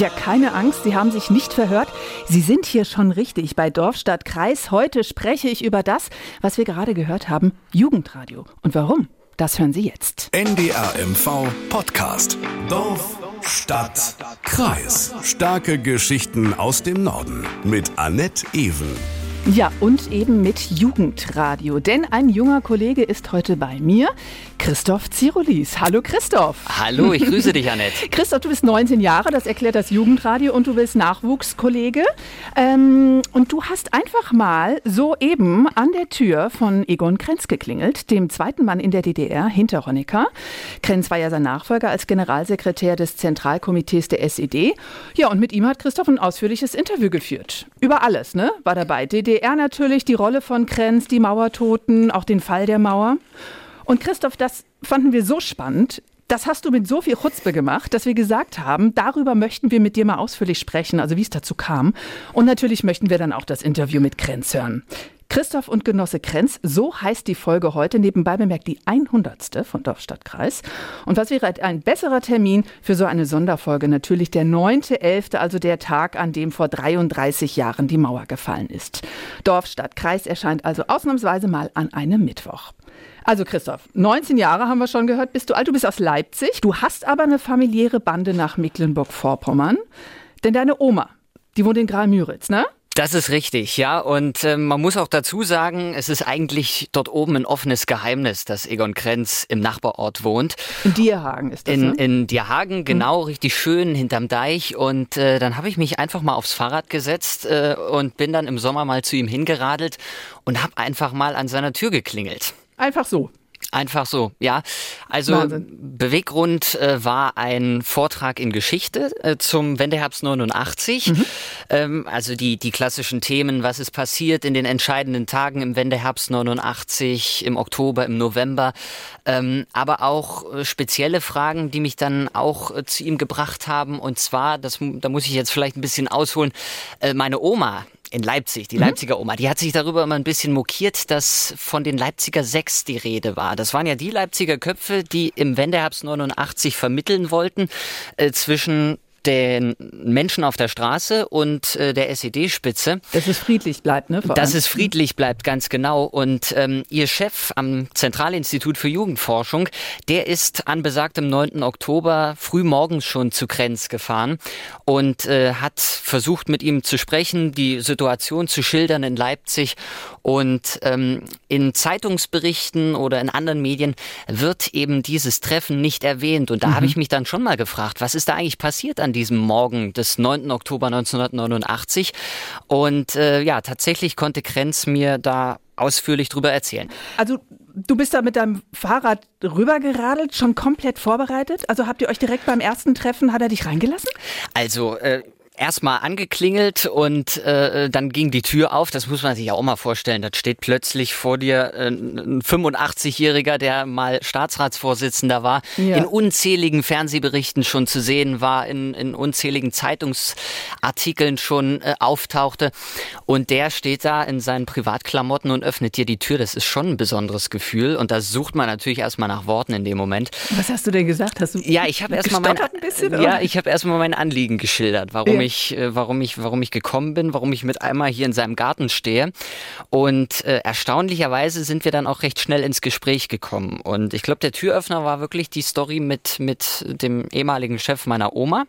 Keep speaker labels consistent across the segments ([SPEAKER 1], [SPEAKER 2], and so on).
[SPEAKER 1] Ja, keine Angst, Sie haben sich nicht verhört. Sie sind hier schon richtig bei Dorf, Stadt, Kreis. Heute spreche ich über das, was wir gerade gehört haben, Jugendradio. Und warum? Das hören Sie jetzt.
[SPEAKER 2] NDR MV Podcast. Dorf, Stadt, Kreis. Starke Geschichten aus dem Norden mit Annette Ewen.
[SPEAKER 1] Ja, und eben mit Jugendradio. Denn ein junger Kollege ist heute bei mir, Christoph Zirolis. Hallo Christoph.
[SPEAKER 3] Hallo, ich grüße dich, Annette.
[SPEAKER 1] Christoph, du bist 19 Jahre, das erklärt das Jugendradio und du bist Nachwuchskollege. Ähm, und du hast einfach mal soeben an der Tür von Egon Krenz geklingelt, dem zweiten Mann in der DDR hinter Honecker. Krenz war ja sein Nachfolger als Generalsekretär des Zentralkomitees der SED. Ja, und mit ihm hat Christoph ein ausführliches Interview geführt. Über alles, ne? War dabei. DDR natürlich, die Rolle von Krenz, die Mauertoten, auch den Fall der Mauer. Und Christoph, das fanden wir so spannend. Das hast du mit so viel Chutzpe gemacht, dass wir gesagt haben, darüber möchten wir mit dir mal ausführlich sprechen, also wie es dazu kam. Und natürlich möchten wir dann auch das Interview mit Krenz hören. Christoph und Genosse Krenz, so heißt die Folge heute. Nebenbei bemerkt die 100. von Dorfstadtkreis. Und was wäre ein besserer Termin für so eine Sonderfolge? Natürlich der 9.11., also der Tag, an dem vor 33 Jahren die Mauer gefallen ist. Dorfstadtkreis erscheint also ausnahmsweise mal an einem Mittwoch. Also Christoph, 19 Jahre haben wir schon gehört, bist du alt, du bist aus Leipzig. Du hast aber eine familiäre Bande nach Mecklenburg-Vorpommern. Denn deine Oma, die wohnt in Graal-Müritz, ne?
[SPEAKER 3] Das ist richtig, ja. Und äh, man muss auch dazu sagen, es ist eigentlich dort oben ein offenes Geheimnis, dass Egon Krenz im Nachbarort wohnt.
[SPEAKER 1] In Dierhagen ist das,
[SPEAKER 3] In,
[SPEAKER 1] ne?
[SPEAKER 3] in Dierhagen, genau, mhm. richtig schön hinterm Deich. Und äh, dann habe ich mich einfach mal aufs Fahrrad gesetzt äh, und bin dann im Sommer mal zu ihm hingeradelt und habe einfach mal an seiner Tür geklingelt.
[SPEAKER 1] Einfach so.
[SPEAKER 3] Einfach so, ja. Also Wahnsinn. Beweggrund äh, war ein Vortrag in Geschichte äh, zum Wendeherbst 89. Mhm. Ähm, also die, die klassischen Themen, was ist passiert in den entscheidenden Tagen im Wendeherbst 89, im Oktober, im November. Ähm, aber auch äh, spezielle Fragen, die mich dann auch äh, zu ihm gebracht haben. Und zwar, das, da muss ich jetzt vielleicht ein bisschen ausholen, äh, meine Oma in Leipzig, die mhm. Leipziger Oma, die hat sich darüber immer ein bisschen mokiert, dass von den Leipziger Sechs die Rede war. Das waren ja die Leipziger Köpfe, die im Wendeherbst 89 vermitteln wollten äh, zwischen den Menschen auf der Straße und äh, der SED-Spitze.
[SPEAKER 1] Dass es friedlich bleibt, ne?
[SPEAKER 3] Dass es friedlich bleibt, ganz genau. Und ähm, ihr Chef am Zentralinstitut für Jugendforschung, der ist an besagtem 9. Oktober früh morgens schon zu Krenz gefahren und äh, hat versucht, mit ihm zu sprechen, die Situation zu schildern in Leipzig. Und ähm, in Zeitungsberichten oder in anderen Medien wird eben dieses Treffen nicht erwähnt. Und da mhm. habe ich mich dann schon mal gefragt, was ist da eigentlich passiert an diesem Morgen des 9. Oktober 1989. Und äh, ja, tatsächlich konnte Krenz mir da ausführlich drüber erzählen.
[SPEAKER 1] Also du bist da mit deinem Fahrrad rübergeradelt, schon komplett vorbereitet? Also habt ihr euch direkt beim ersten Treffen, hat er dich reingelassen?
[SPEAKER 3] Also äh, erstmal angeklingelt und äh, dann ging die Tür auf. Das muss man sich auch mal vorstellen. Da steht plötzlich vor dir äh, ein 85-Jähriger, der mal Staatsratsvorsitzender war, ja. in unzähligen Fernsehberichten schon zu sehen war, in, in unzähligen Zeitungsartikeln schon äh, auftauchte. Und der steht da in seinen Privatklamotten und öffnet dir die Tür. Das ist schon ein besonderes Gefühl. Und da sucht man natürlich erstmal nach Worten in dem Moment.
[SPEAKER 1] Was hast du denn gesagt? Hast du
[SPEAKER 3] ja, ich habe erstmal mein, ja, ich erstmal mein Anliegen geschildert, warum ja. ich ich, äh, warum ich, warum ich gekommen bin, warum ich mit einmal hier in seinem Garten stehe. Und äh, erstaunlicherweise sind wir dann auch recht schnell ins Gespräch gekommen. Und ich glaube, der Türöffner war wirklich die Story mit, mit dem ehemaligen Chef meiner Oma,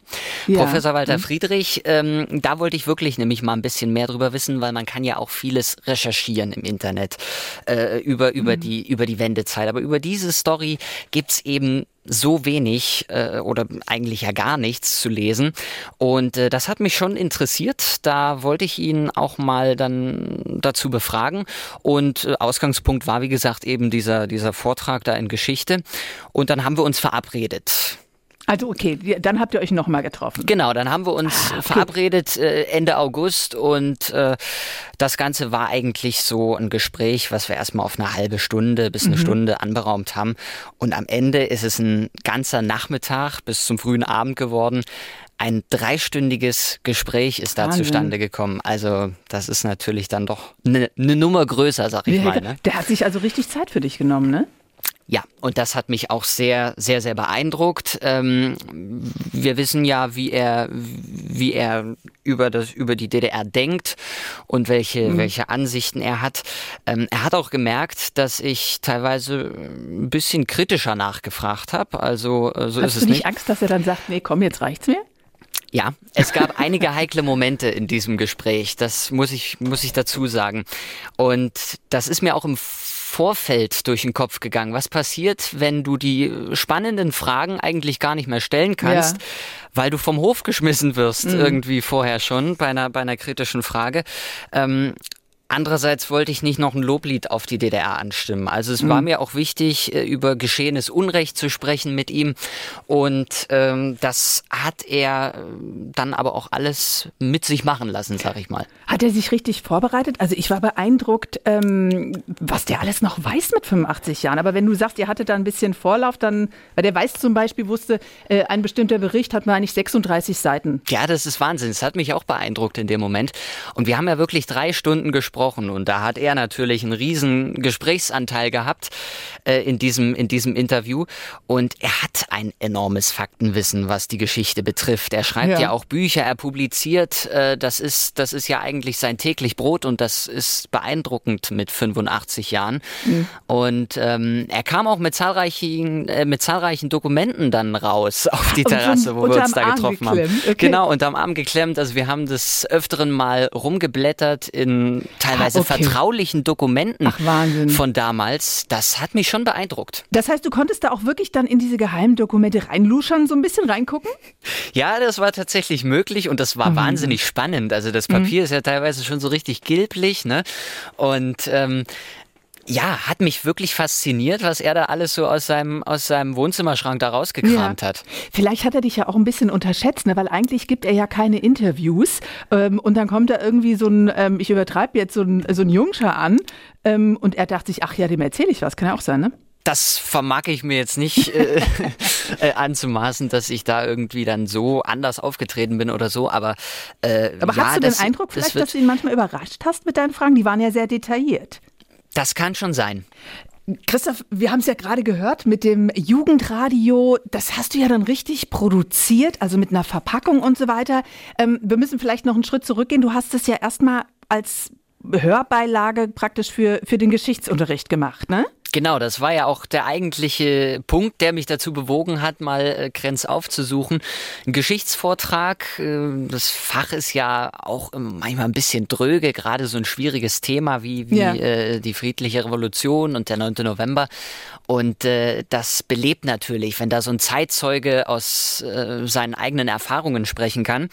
[SPEAKER 3] ja. Professor Walter mhm. Friedrich. Ähm, da wollte ich wirklich nämlich mal ein bisschen mehr drüber wissen, weil man kann ja auch vieles recherchieren im Internet äh, über, über, mhm. die, über die Wendezeit. Aber über diese Story gibt's eben so wenig äh, oder eigentlich ja gar nichts zu lesen. Und äh, das hat mich schon interessiert. Da wollte ich ihn auch mal dann dazu befragen. Und äh, Ausgangspunkt war, wie gesagt, eben dieser, dieser Vortrag da in Geschichte. Und dann haben wir uns verabredet.
[SPEAKER 1] Also okay, dann habt ihr euch nochmal getroffen.
[SPEAKER 3] Genau, dann haben wir uns ah, okay. verabredet äh, Ende August und äh, das Ganze war eigentlich so ein Gespräch, was wir erstmal auf eine halbe Stunde bis eine mhm. Stunde anberaumt haben. Und am Ende ist es ein ganzer Nachmittag bis zum frühen Abend geworden. Ein dreistündiges Gespräch ist da Wahnsinn. zustande gekommen. Also das ist natürlich dann doch eine ne Nummer größer, sag ich ja, mal. Ne?
[SPEAKER 1] Der hat sich also richtig Zeit für dich genommen, ne?
[SPEAKER 3] Ja, und das hat mich auch sehr, sehr, sehr beeindruckt. Ähm, wir wissen ja, wie er, wie er über das, über die DDR denkt und welche, mhm. welche Ansichten er hat. Ähm, er hat auch gemerkt, dass ich teilweise ein bisschen kritischer nachgefragt habe. Also äh, so
[SPEAKER 1] Hast
[SPEAKER 3] ist
[SPEAKER 1] du
[SPEAKER 3] es
[SPEAKER 1] nicht Angst, dass er dann sagt, nee, komm, jetzt reicht's mir?
[SPEAKER 3] Ja, es gab einige heikle Momente in diesem Gespräch. Das muss ich, muss ich dazu sagen. Und das ist mir auch im Vorfeld durch den Kopf gegangen? Was passiert, wenn du die spannenden Fragen eigentlich gar nicht mehr stellen kannst, ja. weil du vom Hof geschmissen wirst, mhm. irgendwie vorher schon bei einer, bei einer kritischen Frage? Ähm, Andererseits wollte ich nicht noch ein Loblied auf die DDR anstimmen. Also es mhm. war mir auch wichtig, äh, über geschehenes Unrecht zu sprechen mit ihm. Und ähm, das hat er äh, dann aber auch alles mit sich machen lassen, sag ich mal.
[SPEAKER 1] Hat er sich richtig vorbereitet? Also ich war beeindruckt, ähm, was der alles noch weiß mit 85 Jahren. Aber wenn du sagst, ihr hattet da ein bisschen Vorlauf, dann, weil der weiß zum Beispiel, wusste, äh, ein bestimmter Bericht hat mal eigentlich 36 Seiten.
[SPEAKER 3] Ja, das ist Wahnsinn. Das hat mich auch beeindruckt in dem Moment. Und wir haben ja wirklich drei Stunden gesprochen gesprochen und da hat er natürlich einen riesen Gesprächsanteil gehabt äh, in, diesem, in diesem Interview und er hat ein enormes Faktenwissen, was die Geschichte betrifft. Er schreibt ja, ja auch Bücher, er publiziert, äh, das, ist, das ist ja eigentlich sein täglich Brot und das ist beeindruckend mit 85 Jahren. Mhm. Und ähm, er kam auch mit zahlreichen, äh, mit zahlreichen Dokumenten dann raus auf die Terrasse, wo wir uns da getroffen haben. Okay. Genau, unterm Arm geklemmt. Also wir haben des Öfteren mal rumgeblättert in teilweise ah, okay. vertraulichen Dokumenten Ach, von damals. Das hat mich schon beeindruckt.
[SPEAKER 1] Das heißt, du konntest da auch wirklich dann in diese geheimen Dokumente reinluschern, so ein bisschen reingucken?
[SPEAKER 3] Ja, das war tatsächlich möglich und das war mhm. wahnsinnig spannend. Also das Papier mhm. ist ja teilweise schon so richtig gilblich, ne? Und ähm, ja, hat mich wirklich fasziniert, was er da alles so aus seinem, aus seinem Wohnzimmerschrank da rausgekramt ja. hat.
[SPEAKER 1] Vielleicht hat er dich ja auch ein bisschen unterschätzt, ne? weil eigentlich gibt er ja keine Interviews. Ähm, und dann kommt da irgendwie so ein, ähm, ich übertreibe jetzt so ein, so ein Jungscher an ähm, und er dachte sich, ach ja, dem erzähle ich was. Kann ja auch sein, ne?
[SPEAKER 3] das vermag ich mir jetzt nicht äh, äh, anzumaßen, dass ich da irgendwie dann so anders aufgetreten bin oder so, aber
[SPEAKER 1] äh, Aber ja, hast du den Eindruck vielleicht, dass du ihn manchmal überrascht hast mit deinen Fragen? Die waren ja sehr detailliert.
[SPEAKER 3] Das kann schon sein.
[SPEAKER 1] Christoph, wir haben es ja gerade gehört mit dem Jugendradio. Das hast du ja dann richtig produziert, also mit einer Verpackung und so weiter. Ähm, wir müssen vielleicht noch einen Schritt zurückgehen. Du hast es ja erstmal als Hörbeilage praktisch für, für den Geschichtsunterricht gemacht, ne?
[SPEAKER 3] Genau, das war ja auch der eigentliche Punkt, der mich dazu bewogen hat, mal äh, Grenz aufzusuchen. Ein Geschichtsvortrag, äh, das Fach ist ja auch manchmal ein bisschen dröge, gerade so ein schwieriges Thema wie, wie ja. äh, die friedliche Revolution und der 9. November. Und das belebt natürlich, wenn da so ein Zeitzeuge aus seinen eigenen Erfahrungen sprechen kann.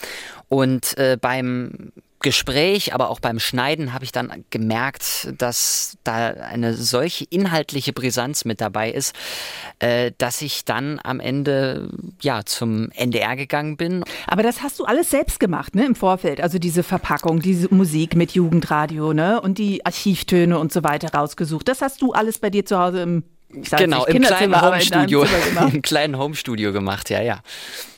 [SPEAKER 3] Und beim Gespräch, aber auch beim Schneiden habe ich dann gemerkt, dass da eine solche inhaltliche Brisanz mit dabei ist, äh, dass ich dann am Ende ja zum NDR gegangen bin.
[SPEAKER 1] Aber das hast du alles selbst gemacht, ne, im Vorfeld. Also diese Verpackung, diese Musik mit Jugendradio, ne, und die Archivtöne und so weiter rausgesucht. Das hast du alles bei dir zu Hause im
[SPEAKER 3] genau, im kleinen Homestudio, im kleinen Homestudio gemacht, ja, ja.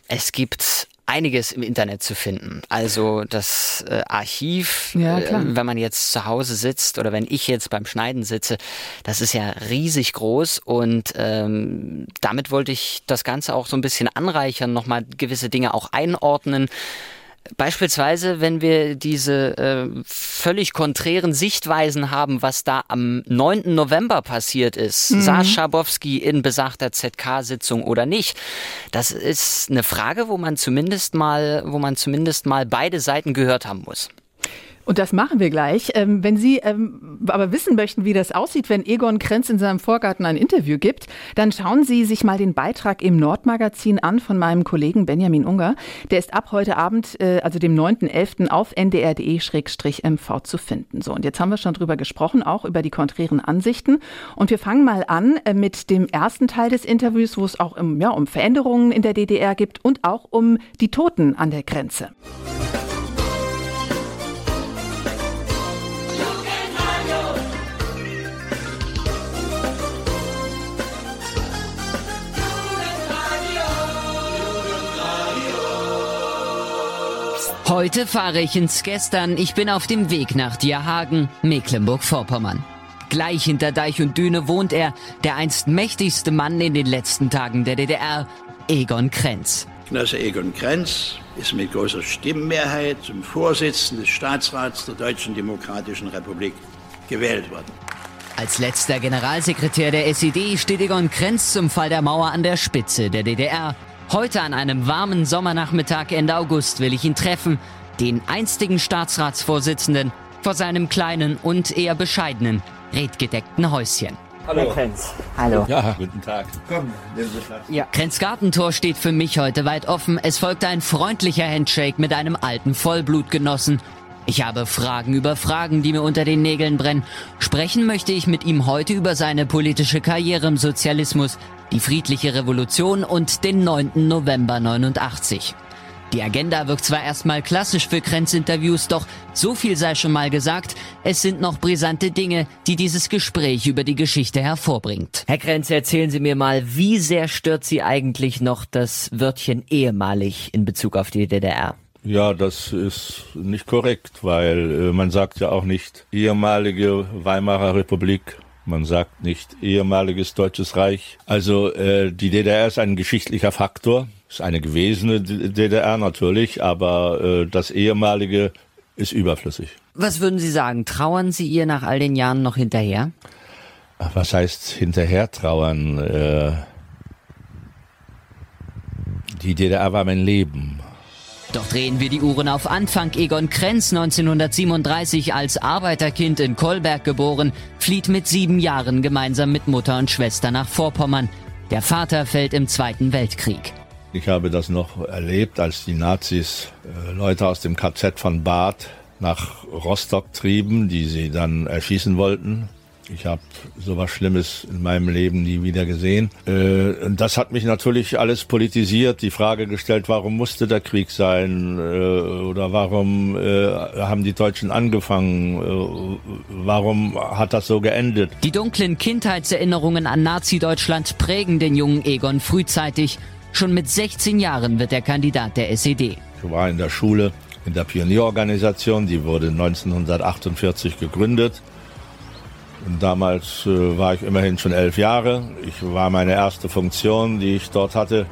[SPEAKER 3] Es gibt einiges im Internet zu finden. Also das äh, Archiv, ja, äh, wenn man jetzt zu Hause sitzt oder wenn ich jetzt beim Schneiden sitze, das ist ja riesig groß und ähm, damit wollte ich das Ganze auch so ein bisschen anreichern, nochmal gewisse Dinge auch einordnen. Beispielsweise, wenn wir diese äh, völlig konträren Sichtweisen haben, was da am 9. November passiert ist, mhm. saß Schabowski in besagter ZK-Sitzung oder nicht, das ist eine Frage, wo man zumindest mal, wo man zumindest mal beide Seiten gehört haben muss.
[SPEAKER 1] Und das machen wir gleich. Ähm, wenn Sie ähm, aber wissen möchten, wie das aussieht, wenn Egon Krenz in seinem Vorgarten ein Interview gibt, dann schauen Sie sich mal den Beitrag im Nordmagazin an von meinem Kollegen Benjamin Unger. Der ist ab heute Abend, äh, also dem 9.11. auf ndr.de-mv zu finden. So, und jetzt haben wir schon drüber gesprochen, auch über die konträren Ansichten. Und wir fangen mal an äh, mit dem ersten Teil des Interviews, wo es auch um, ja, um Veränderungen in der DDR gibt und auch um die Toten an der Grenze.
[SPEAKER 4] Heute fahre ich ins Gestern. Ich bin auf dem Weg nach Dierhagen, Mecklenburg-Vorpommern.
[SPEAKER 3] Gleich hinter Deich und Düne wohnt er, der einst mächtigste Mann in den letzten Tagen der DDR, Egon Krenz.
[SPEAKER 4] Genosse Egon Krenz ist mit großer Stimmenmehrheit zum Vorsitzenden des Staatsrats der Deutschen Demokratischen Republik gewählt worden.
[SPEAKER 3] Als letzter Generalsekretär der SED steht Egon Krenz zum Fall der Mauer an der Spitze der DDR. Heute an einem warmen Sommernachmittag Ende August will ich ihn treffen, den einstigen Staatsratsvorsitzenden, vor seinem kleinen und eher bescheidenen, redgedeckten Häuschen.
[SPEAKER 5] Hallo. Herr Krenz.
[SPEAKER 3] Hallo.
[SPEAKER 5] Ja, guten Tag. Komm,
[SPEAKER 3] nehmen Sie Platz. Ja. Krenz Gartentor steht für mich heute weit offen. Es folgt ein freundlicher Handshake mit einem alten Vollblutgenossen. Ich habe Fragen über Fragen, die mir unter den Nägeln brennen. Sprechen möchte ich mit ihm heute über seine politische Karriere im Sozialismus, die friedliche Revolution und den 9. November 89. Die Agenda wirkt zwar erstmal klassisch für Krenz-Interviews, doch so viel sei schon mal gesagt, es sind noch brisante Dinge, die dieses Gespräch über die Geschichte hervorbringt. Herr Krenz, erzählen Sie mir mal, wie sehr stört Sie eigentlich noch das Wörtchen ehemalig in Bezug auf die DDR?
[SPEAKER 5] Ja, das ist nicht korrekt, weil äh, man sagt ja auch nicht ehemalige Weimarer Republik. Man sagt nicht ehemaliges Deutsches Reich. Also äh, die DDR ist ein geschichtlicher Faktor, ist eine gewesene DDR natürlich, aber äh, das ehemalige ist überflüssig.
[SPEAKER 3] Was würden Sie sagen? Trauern Sie ihr nach all den Jahren noch hinterher?
[SPEAKER 5] Was heißt hinterher trauern? Äh, die DDR war mein Leben.
[SPEAKER 3] Doch drehen wir die Uhren auf Anfang. Egon Krenz, 1937 als Arbeiterkind in Kolberg geboren, flieht mit sieben Jahren gemeinsam mit Mutter und Schwester nach Vorpommern. Der Vater fällt im Zweiten Weltkrieg.
[SPEAKER 5] Ich habe das noch erlebt, als die Nazis äh, Leute aus dem KZ von Bad nach Rostock trieben, die sie dann erschießen wollten. Ich habe sowas Schlimmes in meinem Leben nie wieder gesehen. Äh, das hat mich natürlich alles politisiert, die Frage gestellt, warum musste der Krieg sein äh, oder warum äh, haben die Deutschen angefangen, äh, warum hat das so geendet.
[SPEAKER 3] Die dunklen Kindheitserinnerungen an Nazi-Deutschland prägen den jungen Egon frühzeitig. Schon mit 16 Jahren wird er Kandidat der SED.
[SPEAKER 5] Ich war in der Schule in der Pionierorganisation, die wurde 1948 gegründet. Damals äh, war ich immerhin schon elf Jahre. Ich war meine erste Funktion, die ich dort hatte,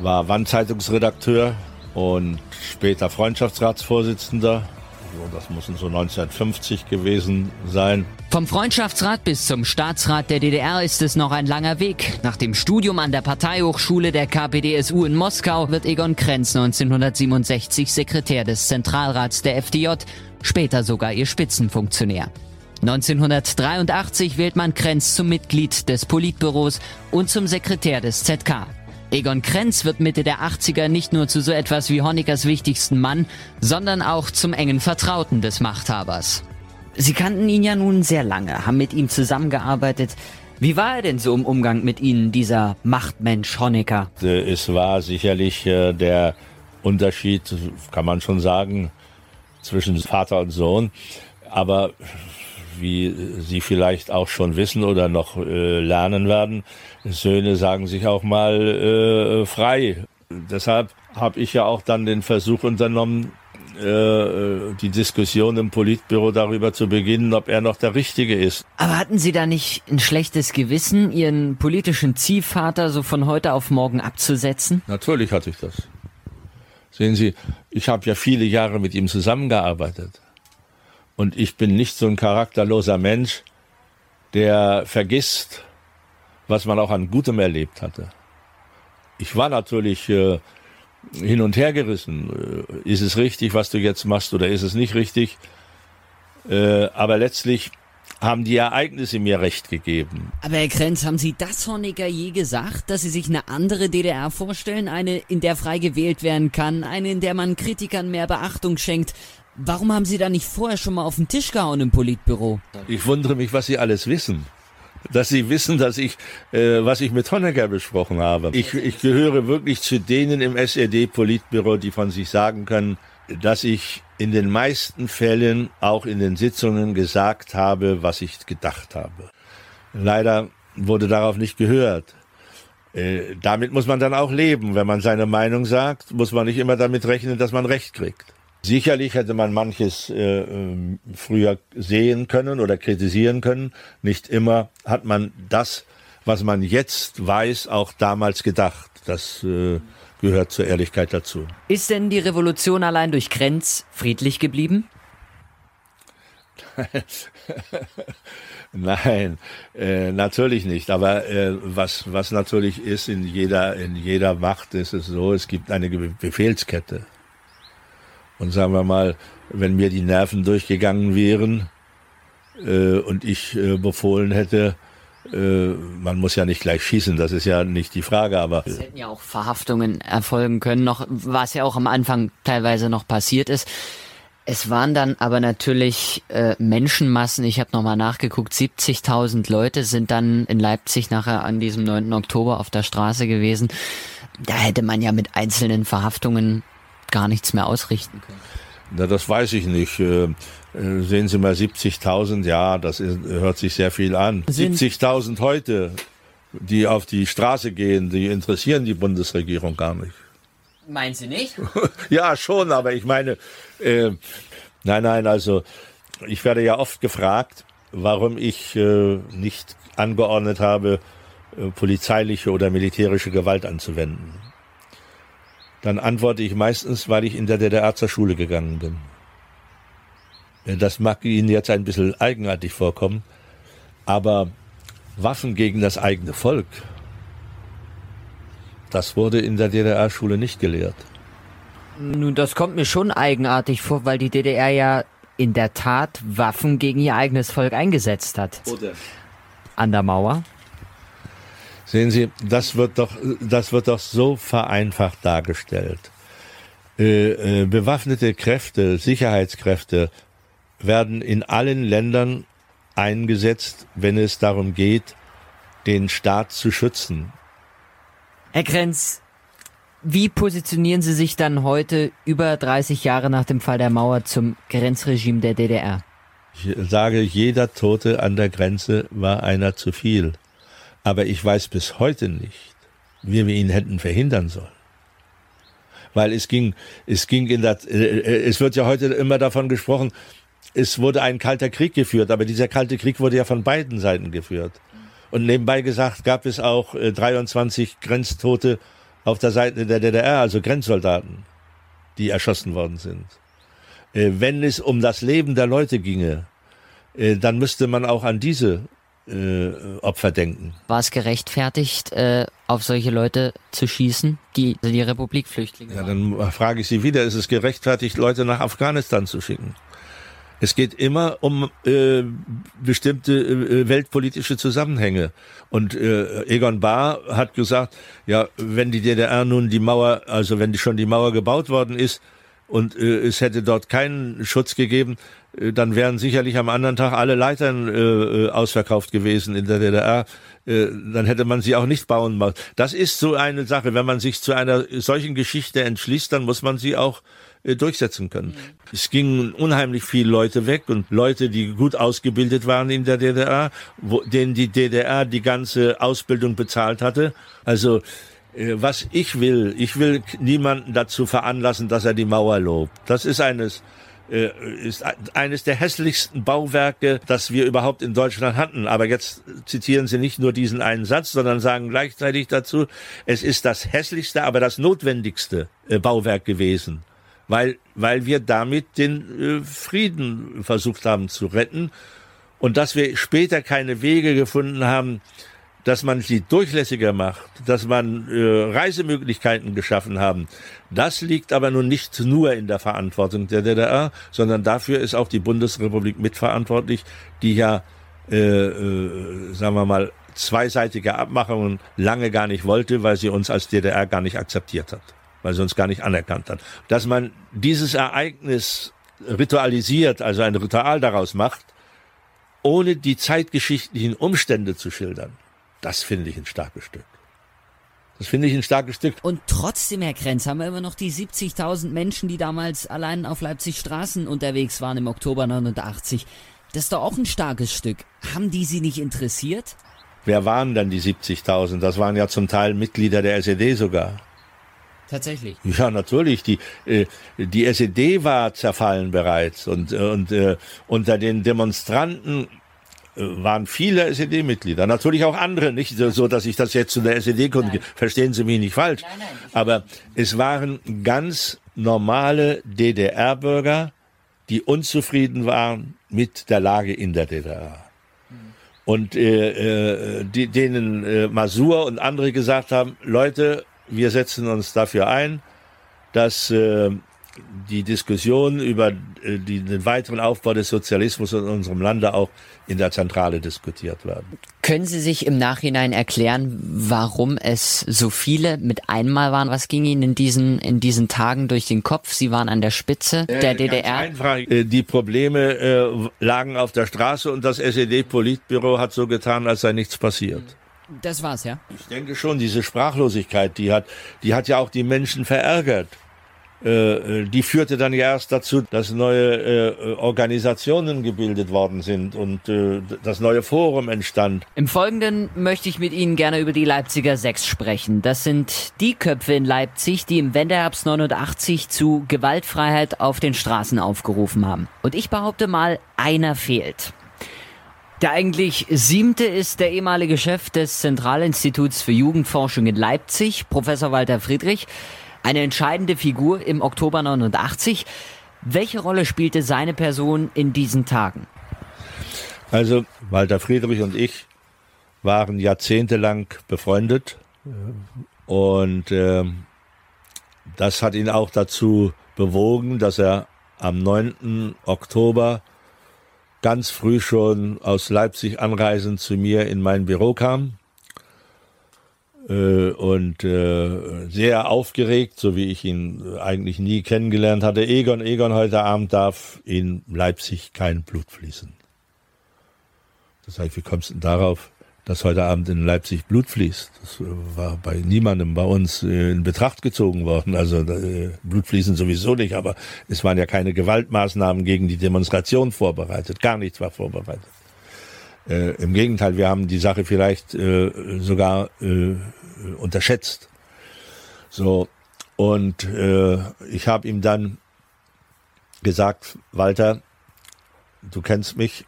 [SPEAKER 5] war Wandzeitungsredakteur und später Freundschaftsratsvorsitzender. das muss so 1950 gewesen sein.
[SPEAKER 3] Vom Freundschaftsrat bis zum Staatsrat der DDR ist es noch ein langer Weg. Nach dem Studium an der Parteihochschule der KPDSU in Moskau wird Egon Krenz 1967 Sekretär des Zentralrats der FDJ, später sogar ihr Spitzenfunktionär. 1983 wählt man Krenz zum Mitglied des Politbüros und zum Sekretär des ZK. Egon Krenz wird Mitte der 80er nicht nur zu so etwas wie Honeckers wichtigsten Mann, sondern auch zum engen Vertrauten des Machthabers. Sie kannten ihn ja nun sehr lange, haben mit ihm zusammengearbeitet. Wie war er denn so im Umgang mit Ihnen, dieser Machtmensch Honecker?
[SPEAKER 5] Es war sicherlich äh, der Unterschied, kann man schon sagen, zwischen Vater und Sohn. Aber wie Sie vielleicht auch schon wissen oder noch äh, lernen werden, Söhne sagen sich auch mal äh, frei. Deshalb habe ich ja auch dann den Versuch unternommen, äh, die Diskussion im Politbüro darüber zu beginnen, ob er noch der Richtige ist.
[SPEAKER 3] Aber hatten Sie da nicht ein schlechtes Gewissen, Ihren politischen Ziehvater so von heute auf morgen abzusetzen?
[SPEAKER 5] Natürlich hatte ich das. Sehen Sie, ich habe ja viele Jahre mit ihm zusammengearbeitet. Und ich bin nicht so ein charakterloser Mensch, der vergisst, was man auch an Gutem erlebt hatte. Ich war natürlich äh, hin und her gerissen. Äh, ist es richtig, was du jetzt machst, oder ist es nicht richtig? Äh, aber letztlich haben die Ereignisse mir recht gegeben.
[SPEAKER 3] Aber Herr Krenz, haben Sie das Honecker je gesagt, dass Sie sich eine andere DDR vorstellen? Eine, in der frei gewählt werden kann, eine, in der man Kritikern mehr Beachtung schenkt, Warum haben Sie da nicht vorher schon mal auf den Tisch gehauen im Politbüro?
[SPEAKER 5] Ich wundere mich, was Sie alles wissen. Dass Sie wissen, dass ich, äh, was ich mit Honecker besprochen habe. Ich, ich gehöre wirklich zu denen im SED-Politbüro, die von sich sagen können, dass ich in den meisten Fällen auch in den Sitzungen gesagt habe, was ich gedacht habe. Leider wurde darauf nicht gehört. Äh, damit muss man dann auch leben. Wenn man seine Meinung sagt, muss man nicht immer damit rechnen, dass man Recht kriegt. Sicherlich hätte man manches äh, ähm, früher sehen können oder kritisieren können. Nicht immer hat man das, was man jetzt weiß, auch damals gedacht. Das äh, gehört zur Ehrlichkeit dazu.
[SPEAKER 3] Ist denn die Revolution allein durch Grenz friedlich geblieben?
[SPEAKER 5] Nein, äh, natürlich nicht. Aber äh, was, was natürlich ist, in jeder, in jeder Macht ist es so, es gibt eine Befehlskette. Und sagen wir mal, wenn mir die Nerven durchgegangen wären äh, und ich äh, befohlen hätte, äh, man muss ja nicht gleich schießen, das ist ja nicht die Frage, aber.
[SPEAKER 3] Es hätten ja auch Verhaftungen erfolgen können, noch, was ja auch am Anfang teilweise noch passiert ist. Es waren dann aber natürlich äh, Menschenmassen. Ich habe nochmal nachgeguckt. 70.000 Leute sind dann in Leipzig nachher an diesem 9. Oktober auf der Straße gewesen. Da hätte man ja mit einzelnen Verhaftungen gar nichts mehr ausrichten können.
[SPEAKER 5] Na, das weiß ich nicht. Äh, äh sehen Sie mal 70.000, ja, das ist, hört sich sehr viel an. 70.000 heute, die auf die Straße gehen, die interessieren die Bundesregierung gar nicht.
[SPEAKER 3] Meinen Sie nicht?
[SPEAKER 5] ja, schon, aber ich meine, äh, nein, nein, also ich werde ja oft gefragt, warum ich äh, nicht angeordnet habe, äh, polizeiliche oder militärische Gewalt anzuwenden. Dann antworte ich meistens, weil ich in der DDR zur Schule gegangen bin. Äh, das mag Ihnen jetzt ein bisschen eigenartig vorkommen, aber Waffen gegen das eigene Volk, das wurde in der DDR-Schule nicht gelehrt.
[SPEAKER 3] Nun, das kommt mir schon eigenartig vor, weil die DDR ja in der Tat Waffen gegen ihr eigenes Volk eingesetzt hat. Oder? An der Mauer.
[SPEAKER 5] Sehen Sie, das wird doch, das wird doch so vereinfacht dargestellt. Äh, äh, bewaffnete Kräfte, Sicherheitskräfte werden in allen Ländern eingesetzt, wenn es darum geht, den Staat zu schützen.
[SPEAKER 3] Herr Krenz, wie positionieren Sie sich dann heute, über 30 Jahre nach dem Fall der Mauer, zum Grenzregime der DDR?
[SPEAKER 5] Ich sage, jeder Tote an der Grenze war einer zu viel. Aber ich weiß bis heute nicht, wie wir ihn hätten verhindern sollen. Weil es ging, es ging in der, äh, äh, es wird ja heute immer davon gesprochen, es wurde ein kalter Krieg geführt, aber dieser kalte Krieg wurde ja von beiden Seiten geführt. Und nebenbei gesagt gab es auch äh, 23 Grenztote auf der Seite der DDR, also Grenzsoldaten, die erschossen worden sind. Äh, wenn es um das Leben der Leute ginge, äh, dann müsste man auch an diese äh, Opfer denken.
[SPEAKER 3] War es gerechtfertigt, äh, auf solche Leute zu schießen, die die Republikflüchtlinge
[SPEAKER 5] Ja, dann frage ich Sie wieder, ist es gerechtfertigt, Leute nach Afghanistan zu schicken? Es geht immer um äh, bestimmte äh, weltpolitische Zusammenhänge. Und äh, Egon Bahr hat gesagt, ja, wenn die DDR nun die Mauer, also wenn die schon die Mauer gebaut worden ist und äh, es hätte dort keinen Schutz gegeben, äh, dann wären sicherlich am anderen Tag alle Leitern äh, äh ausverkauft gewesen in der DDR. Äh, dann hätte man sie auch nicht bauen müssen. Das ist so eine Sache. Wenn man sich zu einer solchen Geschichte entschließt, dann muss man sie auch äh, durchsetzen können. Mhm. Es gingen unheimlich viele Leute weg und Leute, die gut ausgebildet waren in der DDR, wo, denen die DDR die ganze Ausbildung bezahlt hatte. Also was ich will, ich will niemanden dazu veranlassen, dass er die Mauer lobt. Das ist eines äh, ist eines der hässlichsten Bauwerke, das wir überhaupt in Deutschland hatten. Aber jetzt zitieren Sie nicht nur diesen einen Satz, sondern sagen gleichzeitig dazu, es ist das hässlichste, aber das notwendigste Bauwerk gewesen weil, weil wir damit den äh, Frieden versucht haben zu retten und dass wir später keine Wege gefunden haben, dass man sie durchlässiger macht, dass man äh, Reisemöglichkeiten geschaffen haben. Das liegt aber nun nicht nur in der Verantwortung der DDR, sondern dafür ist auch die Bundesrepublik mitverantwortlich, die ja, äh, äh, sagen wir mal, zweiseitige Abmachungen lange gar nicht wollte, weil sie uns als DDR gar nicht akzeptiert hat weil sie uns gar nicht anerkannt hat. Dass man dieses Ereignis ritualisiert, also ein Ritual daraus macht, ohne die zeitgeschichtlichen Umstände zu schildern, das finde ich ein starkes Stück. Das finde ich ein starkes Stück.
[SPEAKER 3] Und trotzdem, Herr Krenz, haben wir immer noch die 70.000 Menschen, die damals allein auf Leipzig Straßen unterwegs waren im Oktober 89. Das ist doch auch ein starkes Stück. Haben die Sie nicht interessiert?
[SPEAKER 5] Wer waren dann die 70.000? Das waren ja zum Teil Mitglieder der SED sogar.
[SPEAKER 3] Tatsächlich.
[SPEAKER 5] Ja, natürlich. Die, äh, die SED war zerfallen bereits und, und äh, unter den Demonstranten äh, waren viele SED-Mitglieder, natürlich auch andere, nicht so, dass ich das jetzt zu der SED konnte. Verstehen Sie mich nicht falsch. Nein, nein, Aber es waren ganz normale DDR-Bürger, die unzufrieden waren mit der Lage in der DDR. Und äh, äh, die, denen äh, Masur und andere gesagt haben, Leute, wir setzen uns dafür ein, dass äh, die Diskussion über äh, die, den weiteren Aufbau des Sozialismus in unserem Lande auch in der Zentrale diskutiert werden.
[SPEAKER 3] Können Sie sich im Nachhinein erklären, warum es so viele mit einmal waren? Was ging Ihnen in diesen, in diesen Tagen durch den Kopf? Sie waren an der Spitze äh, der DDR.
[SPEAKER 5] Einfach, äh, die Probleme äh, lagen auf der Straße und das SED-Politbüro hat so getan, als sei nichts passiert.
[SPEAKER 3] Das war's, ja?
[SPEAKER 5] Ich denke schon, diese Sprachlosigkeit, die hat, die hat ja auch die Menschen verärgert. Äh, äh, die führte dann ja erst dazu, dass neue äh, Organisationen gebildet worden sind und das neue Forum entstand.
[SPEAKER 3] Im Folgenden möchte ich mit Ihnen gerne über die Leipziger Sechs sprechen. Das sind die Köpfe in Leipzig, die im Wendeherbst 89 zu Gewaltfreiheit auf den Straßen aufgerufen haben. Und ich behaupte mal, einer fehlt. Der eigentlich siebte ist der ehemalige Chef des Zentralinstituts für Jugendforschung in Leipzig, Professor Walter Friedrich. Eine entscheidende Figur im Oktober 89. Welche Rolle spielte seine Person in diesen Tagen?
[SPEAKER 5] Also Walter Friedrich und ich waren jahrzehntelang befreundet und äh, das hat ihn auch dazu bewogen, dass er am 9. Oktober ganz früh schon aus Leipzig anreisend zu mir in mein Büro kam und äh, sehr aufgeregt, so wie ich ihn eigentlich nie kennengelernt hatte. Egon, Egon, heute Abend darf in Leipzig kein Blut fließen. Das heißt, wie kommst du denn darauf, dass heute Abend in Leipzig Blut fließt? Das war bei niemandem bei uns äh, in Betracht gezogen worden. Also äh, Blut fließen sowieso nicht, aber es waren ja keine Gewaltmaßnahmen gegen die Demonstration vorbereitet. Gar nichts war vorbereitet. Äh, Im Gegenteil, wir haben die Sache vielleicht äh, sogar äh, unterschätzt. So und äh, ich habe ihm dann gesagt, Walter, du kennst mich,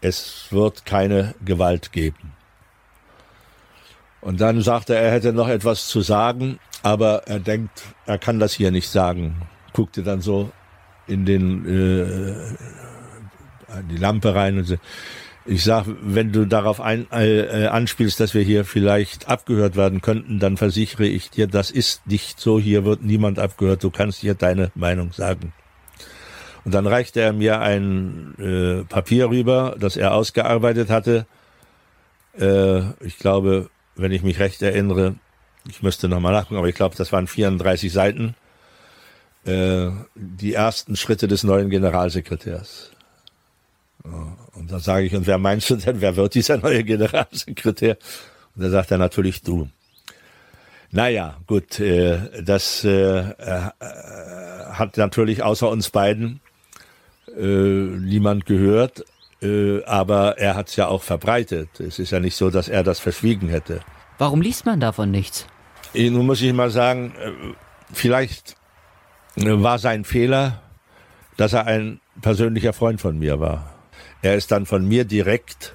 [SPEAKER 5] es wird keine Gewalt geben. Und dann sagte er, er hätte noch etwas zu sagen, aber er denkt, er kann das hier nicht sagen. Guckte dann so in den äh, die Lampe rein und so. Ich sag, wenn du darauf ein, äh, anspielst, dass wir hier vielleicht abgehört werden könnten, dann versichere ich dir, das ist nicht so. Hier wird niemand abgehört. Du kannst hier deine Meinung sagen. Und dann reichte er mir ein äh, Papier rüber, das er ausgearbeitet hatte. Äh, ich glaube, wenn ich mich recht erinnere, ich müsste nochmal nachgucken, aber ich glaube, das waren 34 Seiten. Äh, die ersten Schritte des neuen Generalsekretärs. Und dann sage ich, und wer meinst du denn, wer wird dieser neue Generalsekretär? Und da sagt er natürlich du. Naja, gut, äh, das äh, äh, hat natürlich außer uns beiden äh, niemand gehört, äh, aber er hat es ja auch verbreitet. Es ist ja nicht so, dass er das verschwiegen hätte.
[SPEAKER 3] Warum liest man davon nichts?
[SPEAKER 5] Äh, nun muss ich mal sagen, vielleicht war sein Fehler, dass er ein persönlicher Freund von mir war. Er ist dann von mir direkt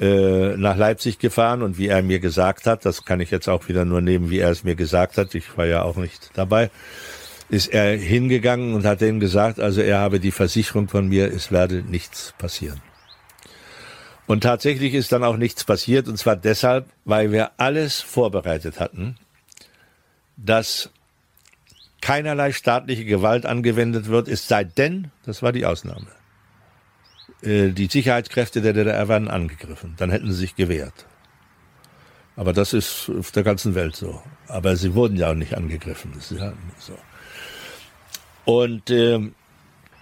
[SPEAKER 5] äh, nach Leipzig gefahren und wie er mir gesagt hat, das kann ich jetzt auch wieder nur nehmen, wie er es mir gesagt hat, ich war ja auch nicht dabei, ist er hingegangen und hat denen gesagt, also er habe die Versicherung von mir, es werde nichts passieren. Und tatsächlich ist dann auch nichts passiert, und zwar deshalb, weil wir alles vorbereitet hatten, dass keinerlei staatliche Gewalt angewendet wird, es sei denn, das war die Ausnahme, die Sicherheitskräfte der DDR werden angegriffen. Dann hätten sie sich gewehrt. Aber das ist auf der ganzen Welt so. Aber sie wurden ja auch nicht angegriffen. Das ist ja so. Und äh,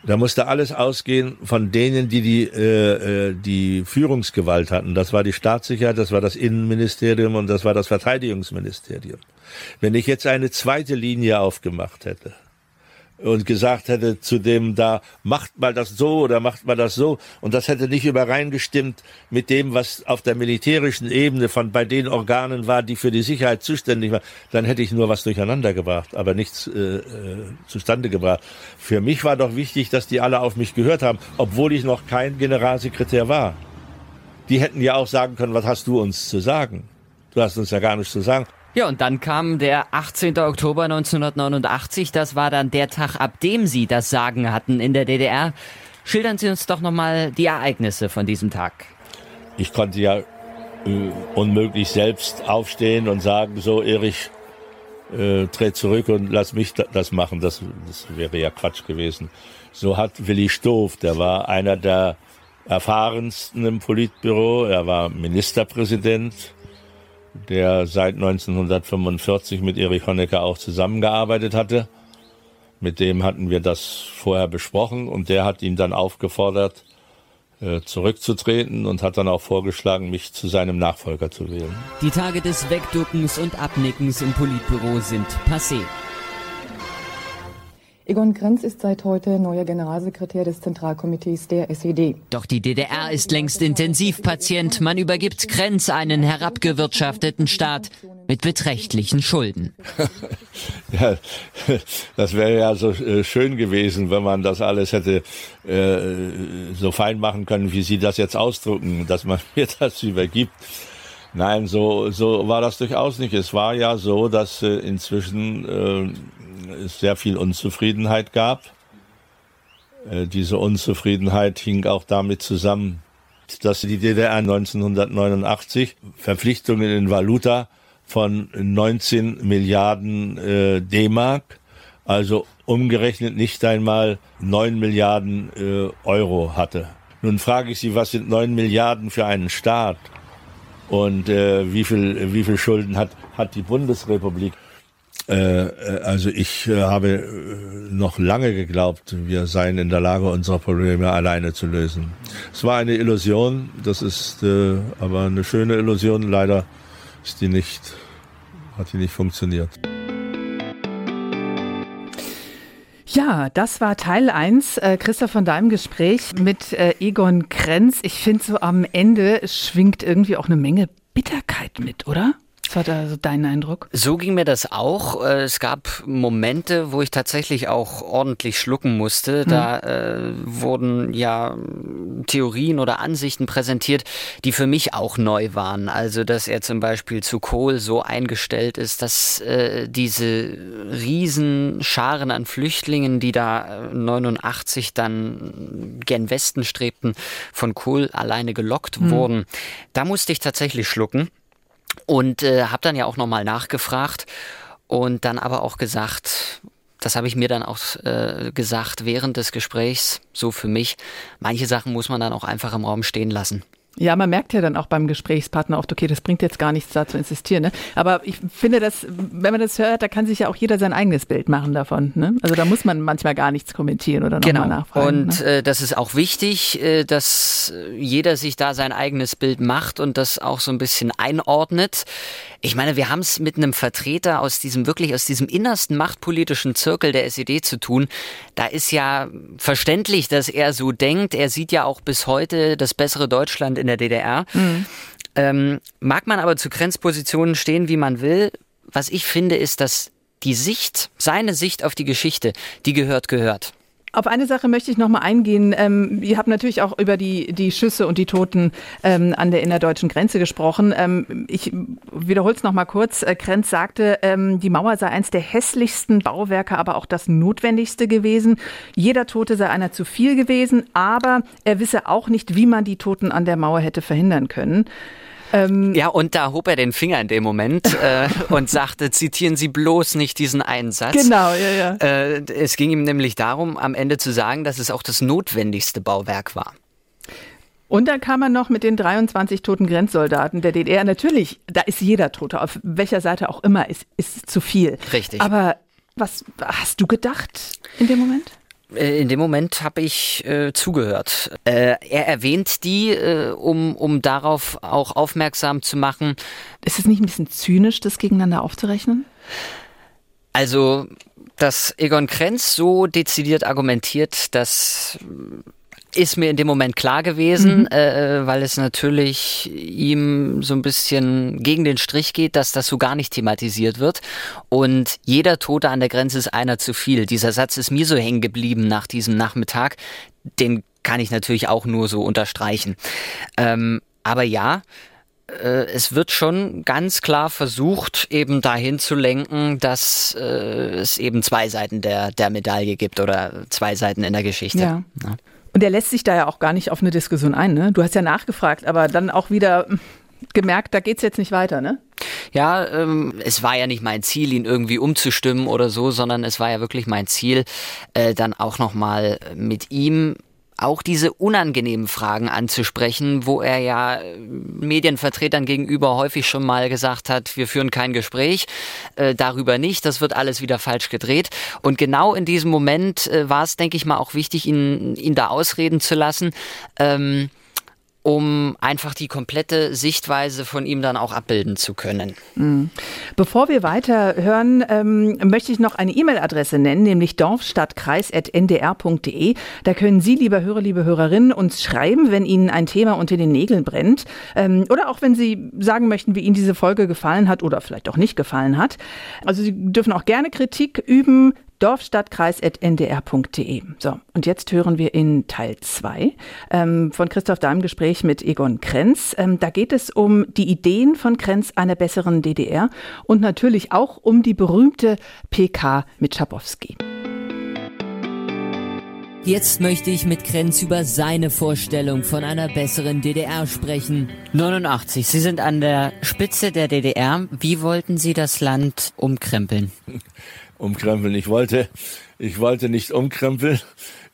[SPEAKER 5] da musste alles ausgehen von denen, die die, äh, äh, die Führungsgewalt hatten. Das war die Staatssicherheit, das war das Innenministerium und das war das Verteidigungsministerium. Wenn ich jetzt eine zweite Linie aufgemacht hätte, und gesagt hätte zu dem da, macht mal das so oder macht mal das so. Und das hätte nicht übereingestimmt mit dem, was auf der militärischen Ebene von bei den Organen war, die für die Sicherheit zuständig waren. Dann hätte ich nur was durcheinander gebracht, aber nichts äh, äh, zustande gebracht. Für mich war doch wichtig, dass die alle auf mich gehört haben, obwohl ich noch kein Generalsekretär war. Die hätten ja auch sagen können, was hast du uns zu sagen? Du hast uns ja gar nichts zu sagen.
[SPEAKER 3] Ja, und dann kam der 18. Oktober 1989. Das war dann der Tag, ab dem Sie das Sagen hatten in der DDR. Schildern Sie uns doch nochmal die Ereignisse von diesem Tag.
[SPEAKER 5] Ich konnte ja äh, unmöglich selbst aufstehen und sagen, so Erich, äh, tritt zurück und lass mich das machen. Das, das wäre ja Quatsch gewesen. So hat Willi Stoff, der war einer der erfahrensten im Politbüro. Er war Ministerpräsident der seit 1945 mit Erich Honecker auch zusammengearbeitet hatte. Mit dem hatten wir das vorher besprochen und der hat ihn dann aufgefordert, äh, zurückzutreten und hat dann auch vorgeschlagen, mich zu seinem Nachfolger zu wählen.
[SPEAKER 3] Die Tage des Wegduckens und Abnickens im Politbüro sind passé.
[SPEAKER 6] Egon Krenz ist seit heute neuer Generalsekretär des Zentralkomitees der SED.
[SPEAKER 3] Doch die DDR ist längst Intensivpatient. Man übergibt Krenz einen herabgewirtschafteten Staat mit beträchtlichen Schulden.
[SPEAKER 5] ja, das wäre ja so äh, schön gewesen, wenn man das alles hätte äh, so fein machen können, wie Sie das jetzt ausdrucken, dass man mir das übergibt. Nein, so, so war das durchaus nicht. Es war ja so, dass äh, inzwischen äh, es sehr viel Unzufriedenheit gab. Äh, diese Unzufriedenheit hing auch damit zusammen, dass die DDR 1989 Verpflichtungen in Valuta von 19 Milliarden äh, D-Mark, also umgerechnet nicht einmal 9 Milliarden äh, Euro hatte. Nun frage ich Sie, was sind 9 Milliarden für einen Staat? Und äh, wie viel, wie viel Schulden hat, hat die Bundesrepublik? Äh, äh, also ich äh, habe noch lange geglaubt, wir seien in der Lage, unsere Probleme alleine zu lösen. Es war eine Illusion, das ist aber eine schöne Illusion. Leider ist die nicht, hat die nicht funktioniert.
[SPEAKER 1] Ja, das war Teil 1, äh, Christoph, von deinem Gespräch mit äh, Egon Krenz. Ich finde, so am Ende schwingt irgendwie auch eine Menge Bitterkeit mit, oder? Was war da so dein Eindruck?
[SPEAKER 3] So ging mir das auch. Äh, es gab Momente, wo ich tatsächlich auch ordentlich schlucken musste. Da äh, wurden ja Theorien oder Ansichten präsentiert, die für mich auch neu waren. Also, dass er zum Beispiel zu Kohl so eingestellt ist, dass äh, diese Riesenscharen an Flüchtlingen, die da 89 äh, dann gen Westen strebten, von Kohl alleine gelockt mhm. wurden. Da musste ich tatsächlich schlucken. Und äh, habe dann ja auch nochmal nachgefragt und dann aber auch gesagt, das habe ich mir dann auch äh, gesagt während des Gesprächs, so für mich, manche Sachen muss man dann auch einfach im Raum stehen lassen.
[SPEAKER 1] Ja, man merkt ja dann auch beim Gesprächspartner oft, okay, das bringt jetzt gar nichts da zu insistieren. Ne? Aber ich finde, dass, wenn man das hört, da kann sich ja auch jeder sein eigenes Bild machen davon. Ne? Also da muss man manchmal gar nichts kommentieren oder nochmal genau. nachfragen.
[SPEAKER 3] Und ne? äh, das ist auch wichtig, äh, dass jeder sich da sein eigenes Bild macht und das auch so ein bisschen einordnet. Ich meine, wir haben es mit einem Vertreter aus diesem wirklich aus diesem innersten machtpolitischen Zirkel der SED zu tun. Da ist ja verständlich, dass er so denkt. Er sieht ja auch bis heute das bessere Deutschland in der DDR. Mhm. Ähm, mag man aber zu Grenzpositionen stehen, wie man will. Was ich finde, ist, dass die Sicht, seine Sicht auf die Geschichte, die gehört, gehört.
[SPEAKER 1] Auf eine Sache möchte ich noch mal eingehen. Ähm, ihr habt natürlich auch über die, die Schüsse und die Toten ähm, an der innerdeutschen Grenze gesprochen. Ähm, ich wiederhole es noch mal kurz. Äh, Krenz sagte, ähm, die Mauer sei eins der hässlichsten Bauwerke, aber auch das notwendigste gewesen. Jeder Tote sei einer zu viel gewesen, aber er wisse auch nicht, wie man die Toten an der Mauer hätte verhindern können.
[SPEAKER 3] Ähm, ja, und da hob er den Finger in dem Moment äh, und sagte, zitieren Sie bloß nicht diesen einen Satz.
[SPEAKER 1] Genau, ja, ja.
[SPEAKER 3] Äh, es ging ihm nämlich darum, am Ende zu sagen, dass es auch das notwendigste Bauwerk war.
[SPEAKER 1] Und dann kam er noch mit den 23 toten Grenzsoldaten der DDR. Natürlich, da ist jeder Tote, auf welcher Seite auch immer, ist, ist zu viel.
[SPEAKER 3] Richtig.
[SPEAKER 1] Aber was hast du gedacht in dem Moment?
[SPEAKER 3] Äh, in dem Moment habe ich äh, zugehört. Äh, er erwähnt die, äh, um, um darauf auch aufmerksam zu machen.
[SPEAKER 1] Ist es nicht ein bisschen zynisch, das gegeneinander aufzurechnen?
[SPEAKER 3] Also, dass Egon Krenz so dezidiert argumentiert, dass ist mir in dem Moment klar gewesen, mhm. äh, weil es natürlich ihm so ein bisschen gegen den Strich geht, dass das so gar nicht thematisiert wird. Und jeder Tote an der Grenze ist einer zu viel. Dieser Satz ist mir so hängen geblieben nach diesem Nachmittag. Den kann ich natürlich auch nur so unterstreichen. Ähm, aber ja, äh, es wird schon ganz klar versucht, eben dahin zu lenken, dass äh, es eben zwei Seiten der, der Medaille gibt oder zwei Seiten in der Geschichte. Ja.
[SPEAKER 1] ja. Und er lässt sich da ja auch gar nicht auf eine Diskussion ein. Ne? Du hast ja nachgefragt, aber dann auch wieder gemerkt, da geht's jetzt nicht weiter, ne?
[SPEAKER 3] Ja, ähm, es war ja nicht mein Ziel, ihn irgendwie umzustimmen oder so, sondern es war ja wirklich mein Ziel, äh, dann auch nochmal mit ihm auch diese unangenehmen Fragen anzusprechen, wo er ja äh, Medienvertretern gegenüber häufig schon mal gesagt hat, wir führen kein Gespräch, äh, darüber nicht, das wird alles wieder falsch gedreht. Und genau in diesem Moment äh, war es, denke ich mal, auch wichtig, ihn, ihn da ausreden zu lassen. Ähm, um einfach die komplette Sichtweise von ihm dann auch abbilden zu können.
[SPEAKER 1] Mhm. Bevor wir weiter hören, ähm, möchte ich noch eine E-Mail-Adresse nennen, nämlich dorfstadtkreis.ndr.de. Da können Sie, liebe Hörer, liebe Hörerinnen, uns schreiben, wenn Ihnen ein Thema unter den Nägeln brennt ähm, oder auch wenn Sie sagen möchten, wie Ihnen diese Folge gefallen hat oder vielleicht auch nicht gefallen hat. Also Sie dürfen auch gerne Kritik üben, dorfstadtkreis.ndr.de. So, und jetzt hören wir in Teil 2 ähm, von Christoph Dahm Gespräch mit Egon Krenz. Ähm, da geht es um die Ideen von Krenz einer besseren DDR und natürlich auch um die berühmte PK mit Schabowski.
[SPEAKER 7] Jetzt möchte ich mit Krenz über seine Vorstellung von einer besseren DDR sprechen.
[SPEAKER 3] 89. Sie sind an der Spitze der DDR. Wie wollten Sie das Land umkrempeln?
[SPEAKER 5] umkrempeln. Ich wollte, ich wollte nicht umkrempeln.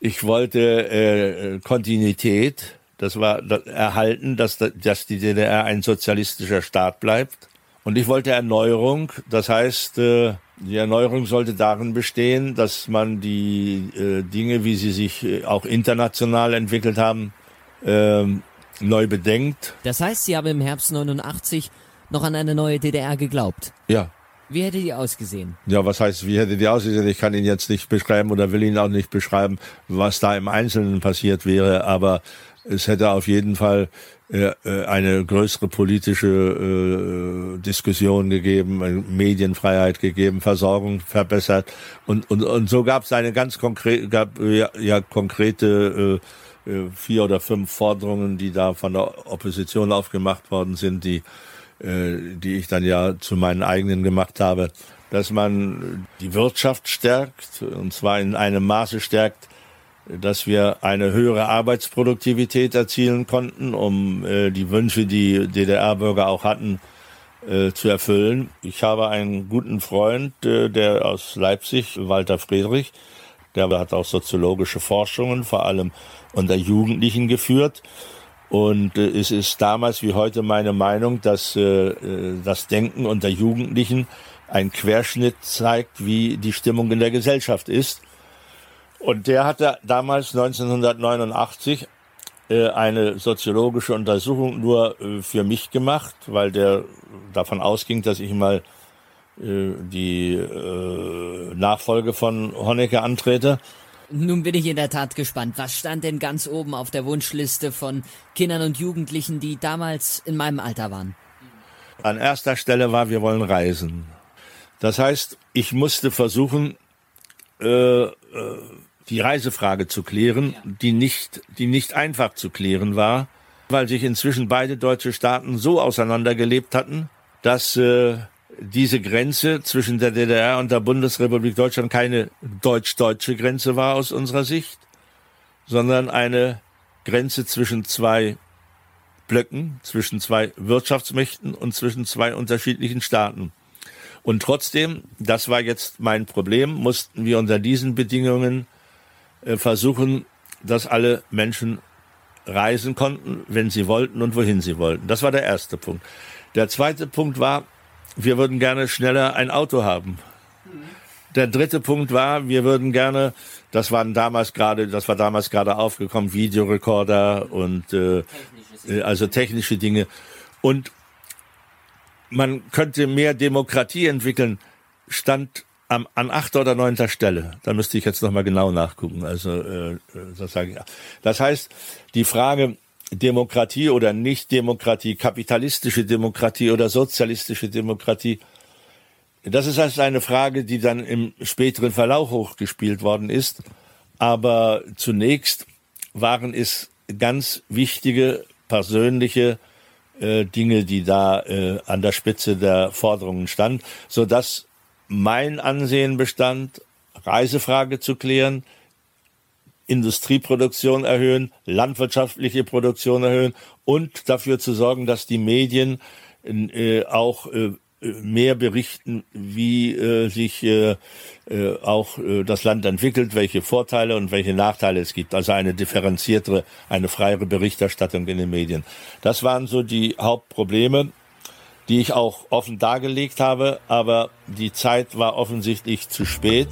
[SPEAKER 5] Ich wollte äh, Kontinuität. Das war das, erhalten, dass, dass die DDR ein sozialistischer Staat bleibt. Und ich wollte Erneuerung. Das heißt, äh, die Erneuerung sollte darin bestehen, dass man die äh, Dinge, wie sie sich äh, auch international entwickelt haben, äh, neu bedenkt.
[SPEAKER 7] Das heißt, Sie haben im Herbst 89 noch an eine neue DDR geglaubt?
[SPEAKER 5] Ja.
[SPEAKER 7] Wie hätte die ausgesehen?
[SPEAKER 5] Ja, was heißt, wie hätte die ausgesehen? Ich kann Ihnen jetzt nicht beschreiben oder will Ihnen auch nicht beschreiben, was da im Einzelnen passiert wäre, aber es hätte auf jeden Fall äh, äh eine größere politische äh, Diskussion gegeben, äh, Medienfreiheit gegeben, Versorgung verbessert und und und so gab es eine ganz konkrete, gab ja, ja konkrete äh, äh, vier oder fünf Forderungen, die da von der Opposition aufgemacht worden sind, die die ich dann ja zu meinen eigenen gemacht habe, dass man die Wirtschaft stärkt, und zwar in einem Maße stärkt, dass wir eine höhere Arbeitsproduktivität erzielen konnten, um äh, die Wünsche, die DDR-Bürger auch hatten, äh, zu erfüllen. Ich habe einen guten Freund, äh, der aus Leipzig, Walter Friedrich, der hat auch soziologische Forschungen, vor allem unter Jugendlichen geführt. Und äh, es ist damals wie heute meine Meinung, dass äh, äh, das Denken unter Jugendlichen ein Querschnitt zeigt, wie die Stimmung in der Gesellschaft ist. Und der hatte damals 1989 äh, eine soziologische Untersuchung nur äh, für mich gemacht, weil der davon ausging, dass ich mal äh, die äh, Nachfolge von Honecker antrete.
[SPEAKER 7] Nun bin ich in der Tat gespannt. Was stand denn ganz oben auf der Wunschliste von Kindern und Jugendlichen, die damals in meinem Alter waren?
[SPEAKER 5] An erster Stelle war, wir wollen reisen. Das heißt, ich musste versuchen, äh, äh, die Reisefrage zu klären, die nicht, die nicht einfach zu klären war, weil sich inzwischen beide deutsche Staaten so auseinandergelebt hatten, dass äh, diese Grenze zwischen der DDR und der Bundesrepublik Deutschland keine deutsch-deutsche Grenze war aus unserer Sicht, sondern eine Grenze zwischen zwei Blöcken, zwischen zwei Wirtschaftsmächten und zwischen zwei unterschiedlichen Staaten. Und trotzdem, das war jetzt mein Problem, mussten wir unter diesen Bedingungen äh, versuchen, dass alle Menschen reisen konnten, wenn sie wollten und wohin sie wollten. Das war der erste Punkt. Der zweite Punkt war, wir würden gerne schneller ein Auto haben. Der dritte Punkt war, wir würden gerne, das waren damals gerade, das war damals gerade aufgekommen, Videorekorder und äh, äh, also technische Dinge. Und man könnte mehr Demokratie entwickeln, stand an, an achter oder neunter Stelle. Da müsste ich jetzt nochmal genau nachgucken. Also äh, das sage ich. Das heißt, die Frage Demokratie oder Nicht-Demokratie, kapitalistische Demokratie oder sozialistische Demokratie, das ist also eine Frage, die dann im späteren Verlauf hochgespielt worden ist. Aber zunächst waren es ganz wichtige persönliche äh, Dinge, die da äh, an der Spitze der Forderungen stand, so dass mein Ansehen bestand, Reisefrage zu klären, Industrieproduktion erhöhen, landwirtschaftliche Produktion erhöhen und dafür zu sorgen, dass die Medien äh, auch äh, mehr berichten, wie äh, sich äh, äh, auch äh, das Land entwickelt, welche Vorteile und welche Nachteile es gibt. Also eine differenziertere, eine freiere Berichterstattung in den Medien. Das waren so die Hauptprobleme, die ich auch offen dargelegt habe, aber die Zeit war offensichtlich zu spät.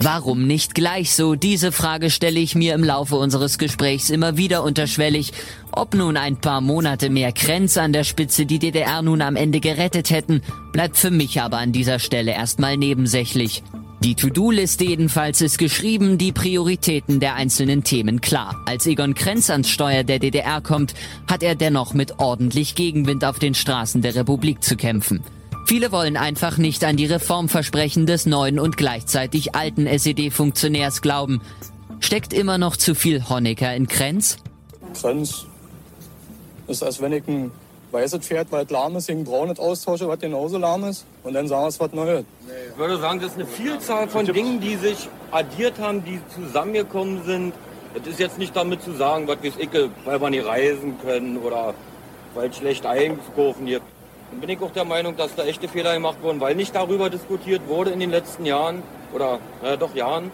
[SPEAKER 3] Warum nicht gleich so? Diese Frage stelle ich mir im Laufe unseres Gesprächs immer wieder unterschwellig. Ob nun ein paar Monate mehr Krenz an der Spitze die DDR nun am Ende gerettet hätten, bleibt für mich aber an dieser Stelle erstmal nebensächlich. Die To-Do-Liste jedenfalls ist geschrieben, die Prioritäten der einzelnen Themen klar. Als Egon Krenz ans Steuer der DDR kommt, hat er dennoch mit ordentlich Gegenwind auf den Straßen der Republik zu kämpfen. Viele wollen einfach nicht an die Reformversprechen des neuen und gleichzeitig alten SED-Funktionärs glauben. Steckt immer noch zu viel Honecker in Krenz?
[SPEAKER 8] Krenz ist, als wenn ich ein weißes Pferd, weil es lahm ist, gegen braunes austausche, was genauso lahm ist. Und dann sagen wir es was Neues.
[SPEAKER 9] Ich würde sagen, das ist eine Vielzahl von Dingen, die sich addiert haben, die zusammengekommen sind. Es ist jetzt nicht damit zu sagen, was weiß ich, weil wir nicht reisen können oder weil es schlecht einkaufen gibt. Bin ich auch der Meinung, dass da echte Fehler gemacht wurden, weil nicht darüber diskutiert wurde in den letzten Jahren oder ja, doch Jahren.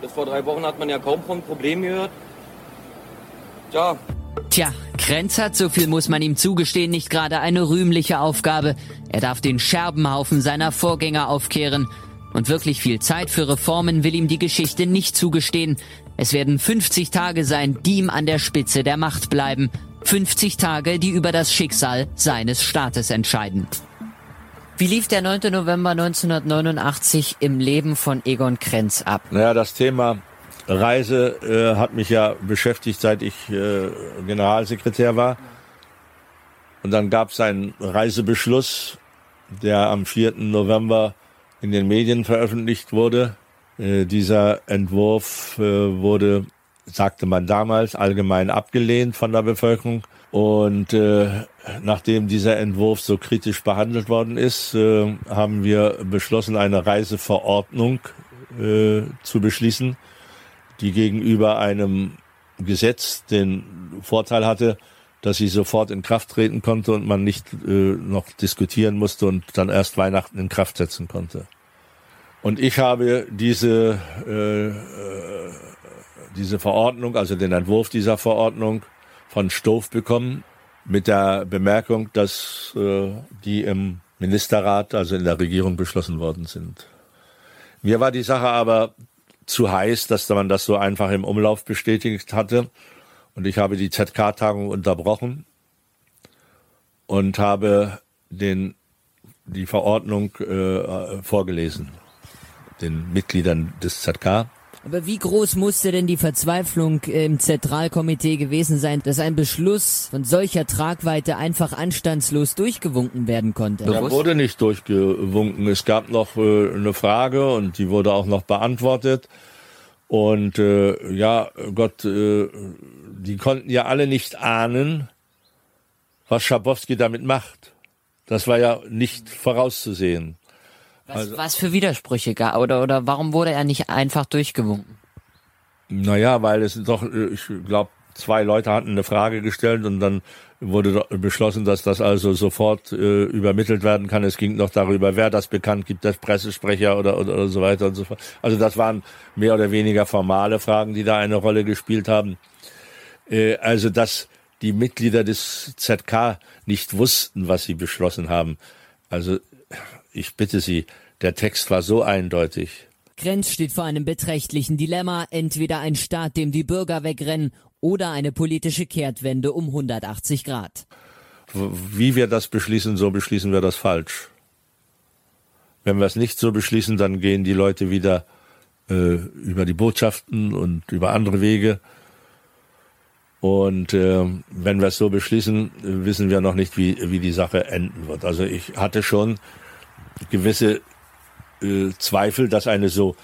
[SPEAKER 9] Bis vor drei Wochen hat man ja kaum von Problemen gehört.
[SPEAKER 3] Tja. Tja, Krenz hat, so viel muss man ihm zugestehen, nicht gerade eine rühmliche Aufgabe. Er darf den Scherbenhaufen seiner Vorgänger aufkehren. Und wirklich viel Zeit für Reformen will ihm die Geschichte nicht zugestehen. Es werden 50 Tage sein, die ihm an der Spitze der Macht bleiben. 50 Tage, die über das Schicksal seines Staates entscheiden. Wie lief der 9. November 1989 im Leben von Egon Krenz ab?
[SPEAKER 5] Naja, das Thema Reise äh, hat mich ja beschäftigt, seit ich äh, Generalsekretär war. Und dann gab es einen Reisebeschluss, der am 4. November in den Medien veröffentlicht wurde. Äh, dieser Entwurf äh, wurde sagte man damals, allgemein abgelehnt von der Bevölkerung. Und äh, nachdem dieser Entwurf so kritisch behandelt worden ist, äh, haben wir beschlossen, eine Reiseverordnung äh, zu beschließen, die gegenüber einem Gesetz den Vorteil hatte, dass sie sofort in Kraft treten konnte und man nicht äh, noch diskutieren musste und dann erst Weihnachten in Kraft setzen konnte. Und ich habe diese äh, äh diese Verordnung, also den Entwurf dieser Verordnung von Stoff bekommen, mit der Bemerkung, dass äh, die im Ministerrat, also in der Regierung beschlossen worden sind. Mir war die Sache aber zu heiß, dass man das so einfach im Umlauf bestätigt hatte. Und ich habe die ZK-Tagung unterbrochen und habe den, die Verordnung äh, vorgelesen, den Mitgliedern des ZK.
[SPEAKER 3] Aber wie groß musste denn die Verzweiflung im Zentralkomitee gewesen sein, dass ein Beschluss von solcher Tragweite einfach anstandslos durchgewunken werden konnte?
[SPEAKER 5] Er wurde nicht durchgewunken. Es gab noch äh, eine Frage und die wurde auch noch beantwortet. Und äh, ja, Gott, äh, die konnten ja alle nicht ahnen, was Schabowski damit macht. Das war ja nicht vorauszusehen.
[SPEAKER 3] Was, also, was für Widersprüche gab oder, oder warum wurde er nicht einfach durchgewunken?
[SPEAKER 5] Naja, weil es doch, äh, ich glaube, zwei Leute hatten eine Frage gestellt und dann wurde beschlossen, dass das also sofort äh, übermittelt werden kann. Es ging noch darüber, wer das bekannt gibt, das Pressesprecher oder, oder, oder so weiter und so fort. Also das waren mehr oder weniger formale Fragen, die da eine Rolle gespielt haben. Äh, also dass die Mitglieder des ZK nicht wussten, was sie beschlossen haben. Also ich bitte Sie, der Text war so eindeutig.
[SPEAKER 3] Grenz steht vor einem beträchtlichen Dilemma, entweder ein Staat, dem die Bürger wegrennen, oder eine politische Kehrtwende um 180 Grad.
[SPEAKER 5] Wie wir das beschließen, so beschließen wir das falsch. Wenn wir es nicht so beschließen, dann gehen die Leute wieder äh, über die Botschaften und über andere Wege. Und äh, wenn wir es so beschließen, wissen wir noch nicht, wie, wie die Sache enden wird. Also ich hatte schon gewisse äh, Zweifel, dass eine so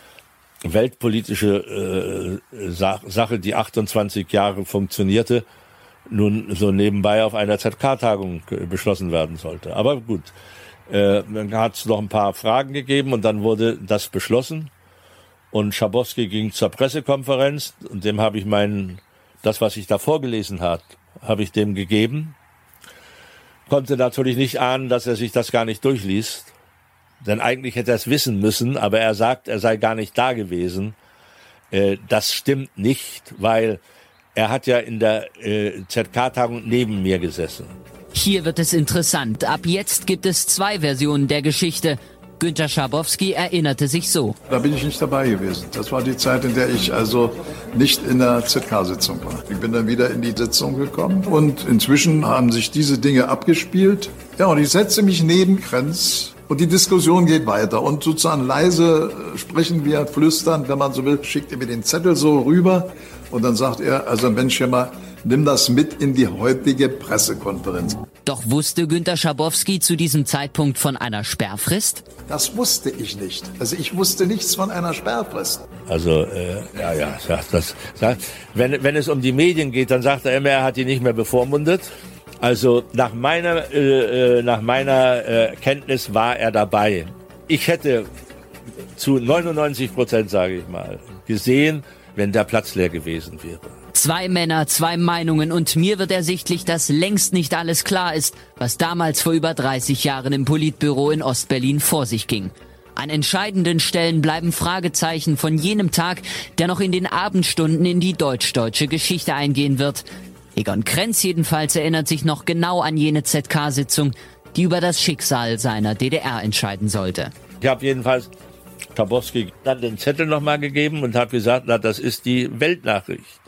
[SPEAKER 5] weltpolitische äh, Sache, die 28 Jahre funktionierte, nun so nebenbei auf einer ZK-Tagung beschlossen werden sollte. Aber gut, äh, dann hat es noch ein paar Fragen gegeben und dann wurde das beschlossen. Und Schabowski ging zur Pressekonferenz und dem habe ich meinen, das, was ich da vorgelesen hat, habe ich dem gegeben. Konnte natürlich nicht ahnen, dass er sich das gar nicht durchliest. Denn eigentlich hätte er es wissen müssen, aber er sagt, er sei gar nicht da gewesen. Äh, das stimmt nicht, weil er hat ja in der äh, ZK-Tagung neben mir gesessen.
[SPEAKER 3] Hier wird es interessant. Ab jetzt gibt es zwei Versionen der Geschichte. Günter Schabowski erinnerte sich so.
[SPEAKER 10] Da bin ich nicht dabei gewesen. Das war die Zeit, in der ich also nicht in der ZK-Sitzung war. Ich bin dann wieder in die Sitzung gekommen und inzwischen haben sich diese Dinge abgespielt. Ja, und ich setze mich neben Krenz und die Diskussion geht weiter. Und sozusagen leise sprechen wir, flüstern, wenn man so will, schickt er mir den Zettel so rüber. Und dann sagt er, also Mensch, hier mal, nimm das mit in die heutige Pressekonferenz.
[SPEAKER 3] Doch wusste Günter Schabowski zu diesem Zeitpunkt von einer Sperrfrist?
[SPEAKER 10] Das wusste ich nicht. Also ich wusste nichts von einer Sperrfrist.
[SPEAKER 5] Also, äh, ja, ja, sagt das. Sagt, wenn, wenn es um die Medien geht, dann sagt er immer, er hat die nicht mehr bevormundet. Also nach meiner, äh, äh nach meiner äh, Kenntnis war er dabei. Ich hätte zu 99 Prozent, sage ich mal, gesehen, wenn der Platz leer gewesen wäre.
[SPEAKER 3] Zwei Männer, zwei Meinungen und mir wird ersichtlich, dass längst nicht alles klar ist, was damals vor über 30 Jahren im Politbüro in Ostberlin vor sich ging. An entscheidenden Stellen bleiben Fragezeichen von jenem Tag, der noch in den Abendstunden in die deutsch-deutsche Geschichte eingehen wird. Egon Krenz jedenfalls erinnert sich noch genau an jene ZK-Sitzung, die über das Schicksal seiner DDR entscheiden sollte.
[SPEAKER 5] Ich habe jedenfalls Tabowski dann den Zettel nochmal gegeben und habe gesagt, na, das ist die Weltnachricht.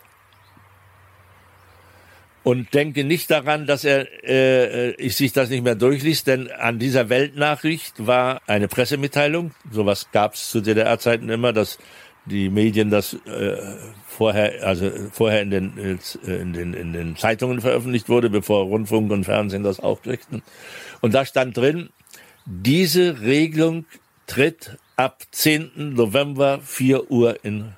[SPEAKER 5] Und denke nicht daran, dass er äh, ich sich das nicht mehr durchliest, denn an dieser Weltnachricht war eine Pressemitteilung. Sowas gab es zu DDR-Zeiten immer, dass die Medien das äh, vorher, also vorher in den, äh, in den in den Zeitungen veröffentlicht wurde, bevor Rundfunk und Fernsehen das auch kriegten. Und da stand drin: Diese Regelung tritt ab 10. November 4 Uhr in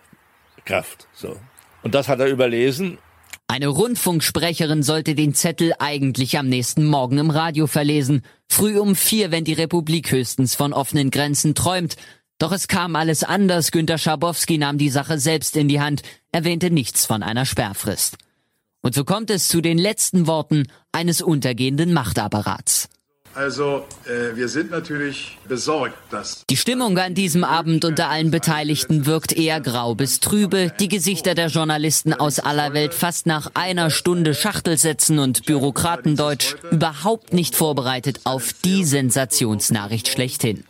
[SPEAKER 5] Kraft. So. Und das hat er überlesen.
[SPEAKER 3] Eine Rundfunksprecherin sollte den Zettel eigentlich am nächsten Morgen im Radio verlesen. Früh um vier, wenn die Republik höchstens von offenen Grenzen träumt. Doch es kam alles anders. Günter Schabowski nahm die Sache selbst in die Hand, erwähnte nichts von einer Sperrfrist. Und so kommt es zu den letzten Worten eines untergehenden Machtapparats.
[SPEAKER 10] Also äh, wir sind natürlich besorgt, dass...
[SPEAKER 3] Die Stimmung an diesem Abend unter allen Beteiligten wirkt eher grau bis trübe. Die Gesichter der Journalisten aus aller Welt fast nach einer Stunde Schachtelsätzen und Bürokratendeutsch überhaupt nicht vorbereitet auf die Sensationsnachricht schlechthin.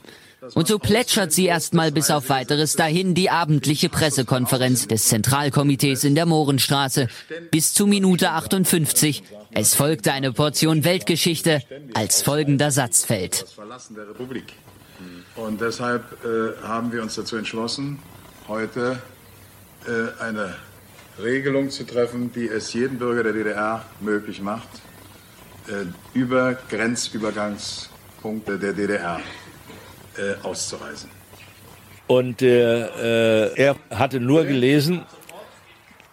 [SPEAKER 3] Und so plätschert sie erstmal bis auf weiteres dahin die abendliche Pressekonferenz des Zentralkomitees in der Mohrenstraße bis zu Minute 58. Es folgte eine Portion Weltgeschichte, als folgender Satz fällt.
[SPEAKER 10] Und deshalb äh, haben wir uns dazu entschlossen, heute äh, eine Regelung zu treffen, die es jedem Bürger der DDR möglich macht, äh, über Grenzübergangspunkte der DDR äh, auszureisen.
[SPEAKER 5] Und äh, äh, er hatte nur gelesen,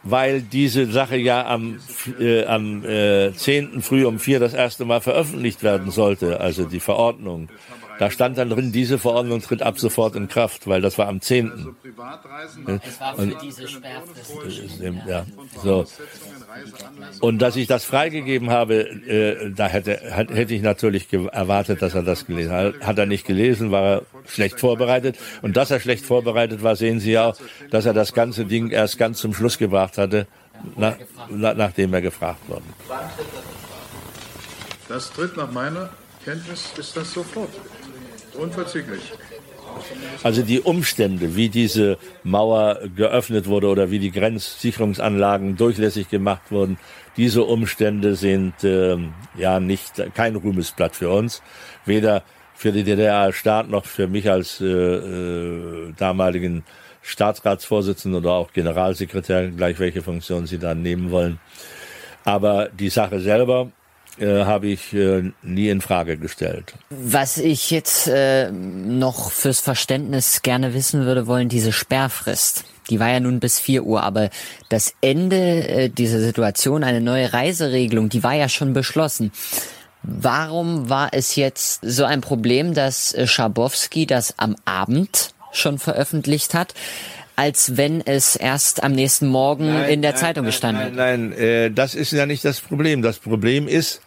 [SPEAKER 5] weil diese Sache ja am, äh, am äh, 10. früh um vier das erste Mal veröffentlicht werden sollte, also die Verordnung. Da stand dann drin, diese Verordnung tritt ab sofort in Kraft, weil das war am 10. Es war für diese Sperrfrist. Ja, so. Und dass ich das freigegeben habe, äh, da hätte, hätte ich natürlich erwartet, dass er das gelesen hat. Hat er nicht gelesen, war er schlecht vorbereitet. Und dass er schlecht vorbereitet war, sehen Sie ja auch, dass er das ganze Ding erst ganz zum Schluss gebracht hatte, nach, na, nachdem er gefragt worden.
[SPEAKER 10] Das tritt nach meiner Kenntnis, ist das sofort. Unverzüglich.
[SPEAKER 5] Also die Umstände, wie diese Mauer geöffnet wurde oder wie die Grenzsicherungsanlagen durchlässig gemacht wurden, diese Umstände sind äh, ja nicht kein Ruhmesblatt für uns, weder für die DDR-Staat noch für mich als äh, äh, damaligen Staatsratsvorsitzenden oder auch Generalsekretär, gleich welche Funktion Sie dann nehmen wollen. Aber die Sache selber äh, habe ich äh, nie in Frage gestellt.
[SPEAKER 3] Was ich jetzt äh, noch fürs Verständnis gerne wissen würde wollen, diese Sperrfrist. Die war ja nun bis 4 Uhr, aber das Ende äh, dieser Situation, eine neue Reiseregelung, die war ja schon beschlossen. Warum war es jetzt so ein Problem, dass äh, Schabowski das am Abend schon veröffentlicht hat? als wenn es erst am nächsten Morgen nein, in der nein, Zeitung gestanden
[SPEAKER 5] hat. Nein, nein, äh, das ist ja nicht das Problem. Das Problem ist,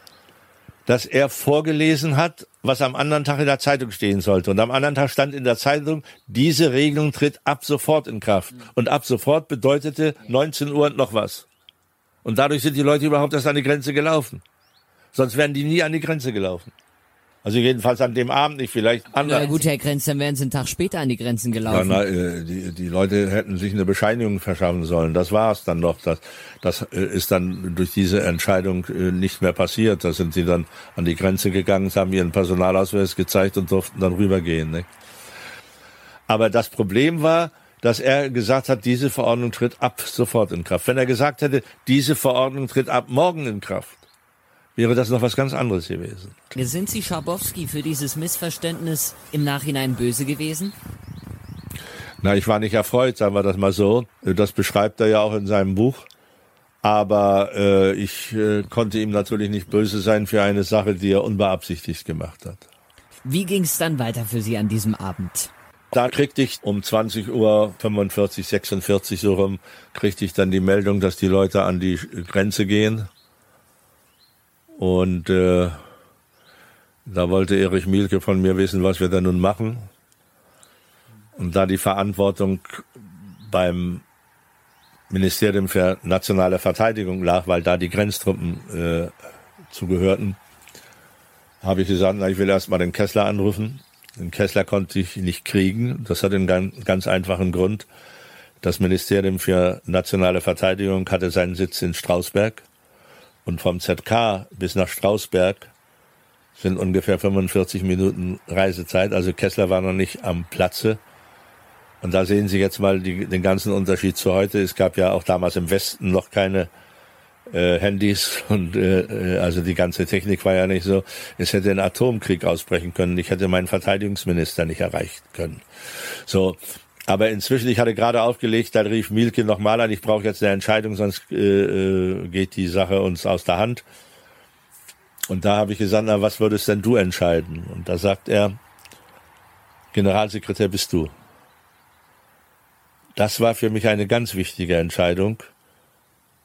[SPEAKER 5] dass er vorgelesen hat, was am anderen Tag in der Zeitung stehen sollte. Und am anderen Tag stand in der Zeitung, diese Regelung tritt ab sofort in Kraft. Und ab sofort bedeutete 19 Uhr und noch was. Und dadurch sind die Leute überhaupt erst an die Grenze gelaufen. Sonst wären die nie an die Grenze gelaufen. Also jedenfalls an dem Abend nicht, vielleicht
[SPEAKER 3] anders. Na gut, Herr Grenz, dann wären Sie einen Tag später an die Grenzen gelaufen.
[SPEAKER 5] Ja, na, äh, die, die Leute hätten sich eine Bescheinigung verschaffen sollen. Das war es dann noch. Das, das äh, ist dann durch diese Entscheidung äh, nicht mehr passiert. Da sind sie dann an die Grenze gegangen, haben ihren Personalausweis gezeigt und durften dann rübergehen. Nicht? Aber das Problem war, dass er gesagt hat, diese Verordnung tritt ab sofort in Kraft. Wenn er gesagt hätte, diese Verordnung tritt ab morgen in Kraft, wäre das noch was ganz anderes gewesen.
[SPEAKER 3] Sind Sie Schabowski für dieses Missverständnis im Nachhinein böse gewesen?
[SPEAKER 5] Na, ich war nicht erfreut, sagen wir das mal so. Das beschreibt er ja auch in seinem Buch. Aber äh, ich äh, konnte ihm natürlich nicht böse sein für eine Sache, die er unbeabsichtigt gemacht hat.
[SPEAKER 3] Wie ging es dann weiter für Sie an diesem Abend?
[SPEAKER 5] Da kriegte ich um 20 Uhr 45, 46 so rum, kriegte ich dann die Meldung, dass die Leute an die Grenze gehen. Und äh, da wollte Erich Mielke von mir wissen, was wir da nun machen. Und da die Verantwortung beim Ministerium für nationale Verteidigung lag, weil da die Grenztruppen äh, zugehörten, habe ich gesagt, na, ich will erst mal den Kessler anrufen. Den Kessler konnte ich nicht kriegen. Das hat einen ganz, ganz einfachen Grund. Das Ministerium für nationale Verteidigung hatte seinen Sitz in Strausberg. Und vom ZK bis nach Strausberg sind ungefähr 45 Minuten Reisezeit. Also Kessler war noch nicht am Platze. Und da sehen Sie jetzt mal die, den ganzen Unterschied zu heute. Es gab ja auch damals im Westen noch keine äh, Handys und äh, also die ganze Technik war ja nicht so. Es hätte ein Atomkrieg ausbrechen können. Ich hätte meinen Verteidigungsminister nicht erreichen können. So, aber inzwischen, ich hatte gerade aufgelegt, da rief Mielke nochmal an, ich brauche jetzt eine Entscheidung, sonst äh, äh, geht die Sache uns aus der Hand. Und da habe ich gesagt, na, was würdest denn du entscheiden? Und da sagt er, Generalsekretär bist du. Das war für mich eine ganz wichtige Entscheidung,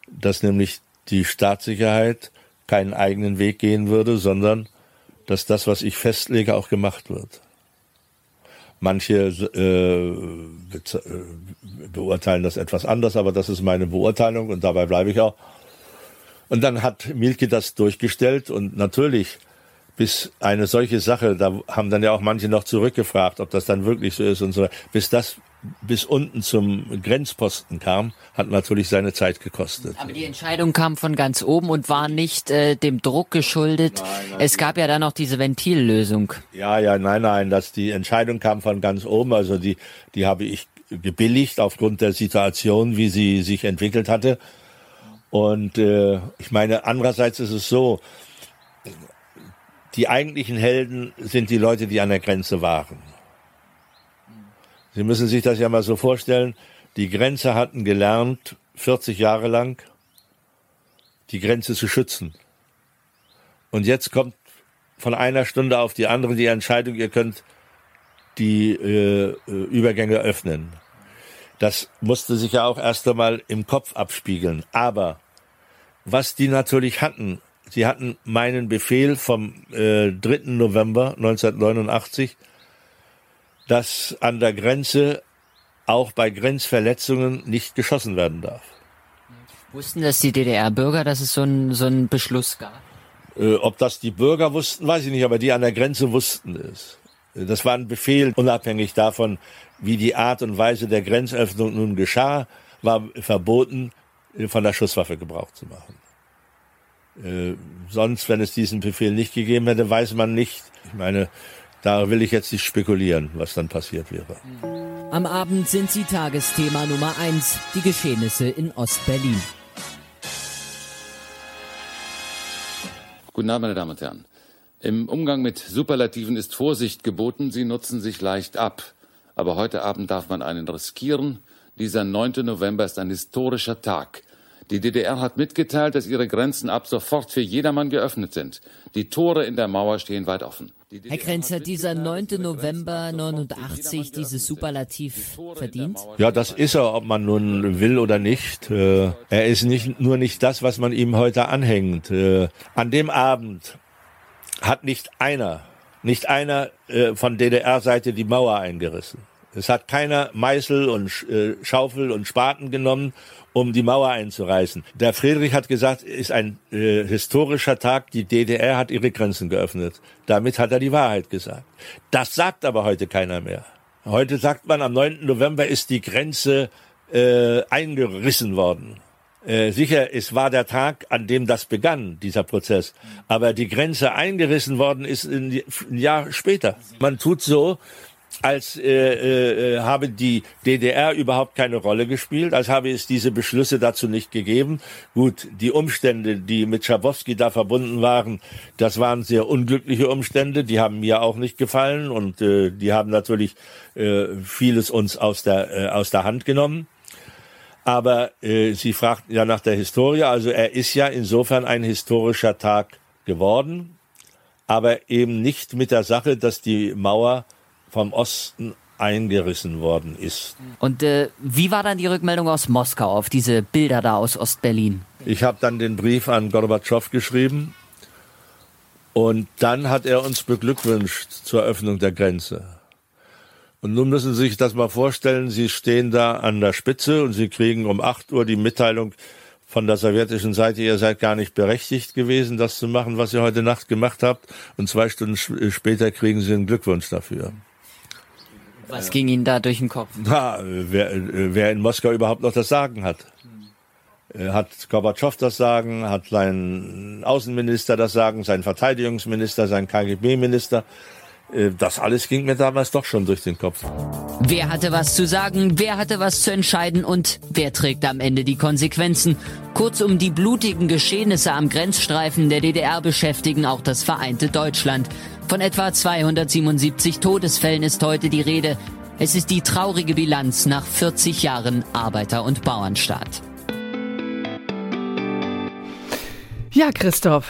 [SPEAKER 5] dass nämlich die Staatssicherheit keinen eigenen Weg gehen würde, sondern dass das, was ich festlege, auch gemacht wird. Manche äh, äh, beurteilen das etwas anders, aber das ist meine Beurteilung und dabei bleibe ich auch. Und dann hat Milke das durchgestellt und natürlich bis eine solche Sache, da haben dann ja auch manche noch zurückgefragt, ob das dann wirklich so ist und so, bis das bis unten zum Grenzposten kam, hat natürlich seine Zeit gekostet.
[SPEAKER 3] Aber die Entscheidung kam von ganz oben und war nicht äh, dem Druck geschuldet. Nein, nein, es gab ja dann noch diese Ventillösung.
[SPEAKER 5] Ja, ja, nein, nein, dass die Entscheidung kam von ganz oben, also die, die habe ich gebilligt aufgrund der Situation, wie sie sich entwickelt hatte. Und äh, ich meine, andererseits ist es so, die eigentlichen Helden sind die Leute, die an der Grenze waren. Sie müssen sich das ja mal so vorstellen. Die Grenze hatten gelernt, 40 Jahre lang, die Grenze zu schützen. Und jetzt kommt von einer Stunde auf die andere die Entscheidung, ihr könnt die äh, äh Übergänge öffnen. Das musste sich ja auch erst einmal im Kopf abspiegeln. Aber was die natürlich hatten, sie hatten meinen Befehl vom äh, 3. November 1989 dass an der Grenze auch bei Grenzverletzungen nicht geschossen werden darf.
[SPEAKER 3] Wussten das die DDR-Bürger, dass es so einen so einen Beschluss gab?
[SPEAKER 5] Äh, ob das die Bürger wussten, weiß ich nicht, aber die an der Grenze wussten es. Das war ein Befehl, unabhängig davon, wie die Art und Weise der Grenzöffnung nun geschah, war verboten, von der Schusswaffe Gebrauch zu machen. Äh, sonst, wenn es diesen Befehl nicht gegeben hätte, weiß man nicht. Ich meine, Da will ich jetzt nicht spekulieren, was dann passiert wäre.
[SPEAKER 7] Am Abend sind sie Tagesthema Nummer eins, die Geschehnisse in Ostberlin.
[SPEAKER 11] Guten Abend, meine Damen und Herren. Im Umgang mit Superlativen ist Vorsicht geboten, sie nutzen sich leicht ab. Aber heute Abend darf man einen riskieren. Dieser 9. November ist ein historischer Tag. Die DDR hat mitgeteilt, dass ihre Grenzen ab sofort für jedermann geöffnet sind. Die Tore in der Mauer stehen weit offen.
[SPEAKER 7] Herr Krenzer, dieser 9. November 89, dieses Superlativ verdient?
[SPEAKER 5] Ja, das ist er, ob man nun will oder nicht. Äh, er ist nicht, nur nicht das, was man ihm heute anhängt. Äh, an dem Abend hat nicht einer, nicht einer äh, von DDR-Seite die Mauer eingerissen. Es hat keiner Meißel und Schaufel und Spaten genommen um die Mauer einzureißen. Der Friedrich hat gesagt, ist ein äh, historischer Tag, die DDR hat ihre Grenzen geöffnet. Damit hat er die Wahrheit gesagt. Das sagt aber heute keiner mehr. Heute sagt man, am 9. November ist die Grenze äh, eingerissen worden. Äh, sicher, es war der Tag, an dem das begann, dieser Prozess. Aber die Grenze eingerissen worden ist ein Jahr später. Man tut so, als äh, äh, äh, habe die DDR überhaupt keine Rolle gespielt, als habe es diese Beschlüsse dazu nicht gegeben. Gut, die Umstände, die mit Schabowski da verbunden waren, das waren sehr unglückliche Umstände, die haben mir auch nicht gefallen und äh, die haben natürlich äh, vieles uns aus der, äh, aus der Hand genommen. Aber äh, Sie fragten ja nach der Historie, also er ist ja insofern ein historischer Tag geworden, aber eben nicht mit der Sache, dass die Mauer vom Osten eingerissen worden ist.
[SPEAKER 7] Und äh, wie war dann die Rückmeldung aus Moskau auf diese Bilder da aus Ostberlin?
[SPEAKER 5] Ich habe dann den Brief an Gorbatschow geschrieben und dann hat er uns beglückwünscht zur Öffnung der Grenze. Und nun müssen Sie sich das mal vorstellen, Sie stehen da an der Spitze und Sie kriegen um 8 Uhr die Mitteilung von der sowjetischen Seite, ihr seid gar nicht berechtigt gewesen, das zu machen, was ihr heute Nacht gemacht habt. Und zwei Stunden später kriegen Sie einen Glückwunsch dafür.
[SPEAKER 7] Was ging Ihnen da durch den Kopf?
[SPEAKER 5] Na, wer, wer in Moskau überhaupt noch das Sagen hat. Hm. Hat Gorbatschow das Sagen, hat sein Außenminister das Sagen, sein Verteidigungsminister, sein KGB-Minister. Äh, das alles ging mir damals doch schon durch den Kopf.
[SPEAKER 7] Wer hatte was zu sagen, wer hatte was zu entscheiden und wer trägt am Ende die Konsequenzen? Kurzum, die blutigen Geschehnisse am Grenzstreifen der DDR beschäftigen auch das vereinte Deutschland. Von etwa 277 Todesfällen ist heute die Rede. Es ist die traurige Bilanz nach 40 Jahren Arbeiter- und Bauernstaat.
[SPEAKER 1] Ja, Christoph.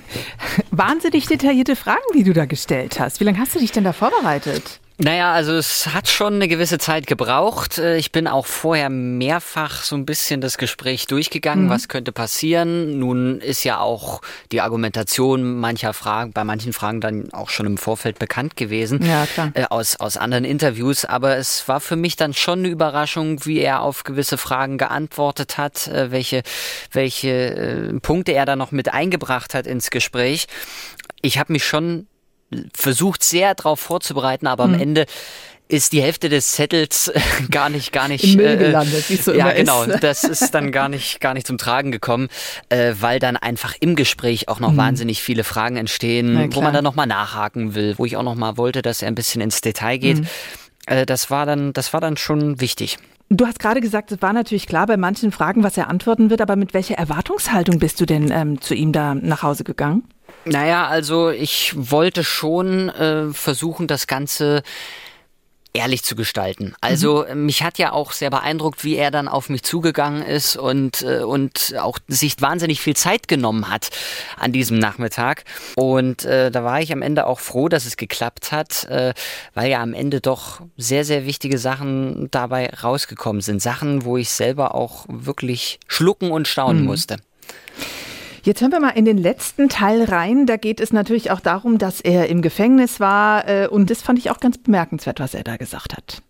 [SPEAKER 1] Wahnsinnig detaillierte Fragen, die du da gestellt hast. Wie lange hast du dich denn da vorbereitet?
[SPEAKER 3] Naja, also es hat schon eine gewisse Zeit gebraucht. Äh, ich bin auch vorher mehrfach so ein bisschen das Gespräch durchgegangen, mhm. was könnte passieren. Nun ist ja auch die Argumentation mancher Fragen, bei manchen Fragen dann auch schon im Vorfeld bekannt gewesen.
[SPEAKER 1] Ja, klar.
[SPEAKER 3] Äh, aus, aus anderen Interviews. Aber es war für mich dann schon eine Überraschung, wie er auf gewisse Fragen geantwortet hat, äh, welche, welche Punkte er da noch mit eingebracht hat ins Gespräch. Ich habe mich schon versucht sehr darauf vorzubereiten, aber mhm. am Ende ist die Hälfte des Zettels gar nicht, gar nicht.
[SPEAKER 1] Im Müll äh, gelandet, wie so
[SPEAKER 3] Ja,
[SPEAKER 1] immer
[SPEAKER 3] genau.
[SPEAKER 1] Ist.
[SPEAKER 3] Das ist dann gar nicht, gar nicht zum Tragen gekommen, äh, weil dann einfach im Gespräch auch noch mhm. wahnsinnig viele Fragen entstehen, wo man dann nochmal nachhaken will, wo ich auch nochmal wollte, dass er ein bisschen ins Detail geht. Mhm. Äh, das war dann, das war dann schon wichtig.
[SPEAKER 1] Du hast gerade gesagt, es war natürlich klar bei manchen Fragen, was er antworten wird, aber mit welcher Erwartungshaltung bist du denn ähm, zu ihm da nach Hause gegangen?
[SPEAKER 3] Naja, also ich wollte schon äh, versuchen, das Ganze ehrlich zu gestalten. Also mhm. mich hat ja auch sehr beeindruckt, wie er dann auf mich zugegangen ist und, äh, und auch sich wahnsinnig viel Zeit genommen hat an diesem Nachmittag. Und äh, da war ich am Ende auch froh, dass es geklappt hat, äh, weil ja am Ende doch sehr, sehr wichtige Sachen dabei rausgekommen sind. Sachen, wo ich selber auch wirklich schlucken und staunen mhm. musste.
[SPEAKER 1] Jetzt hören wir mal in den letzten Teil rein. Da geht es natürlich auch darum, dass er im Gefängnis war. Äh, und das fand ich auch ganz bemerkenswert, was er da gesagt hat.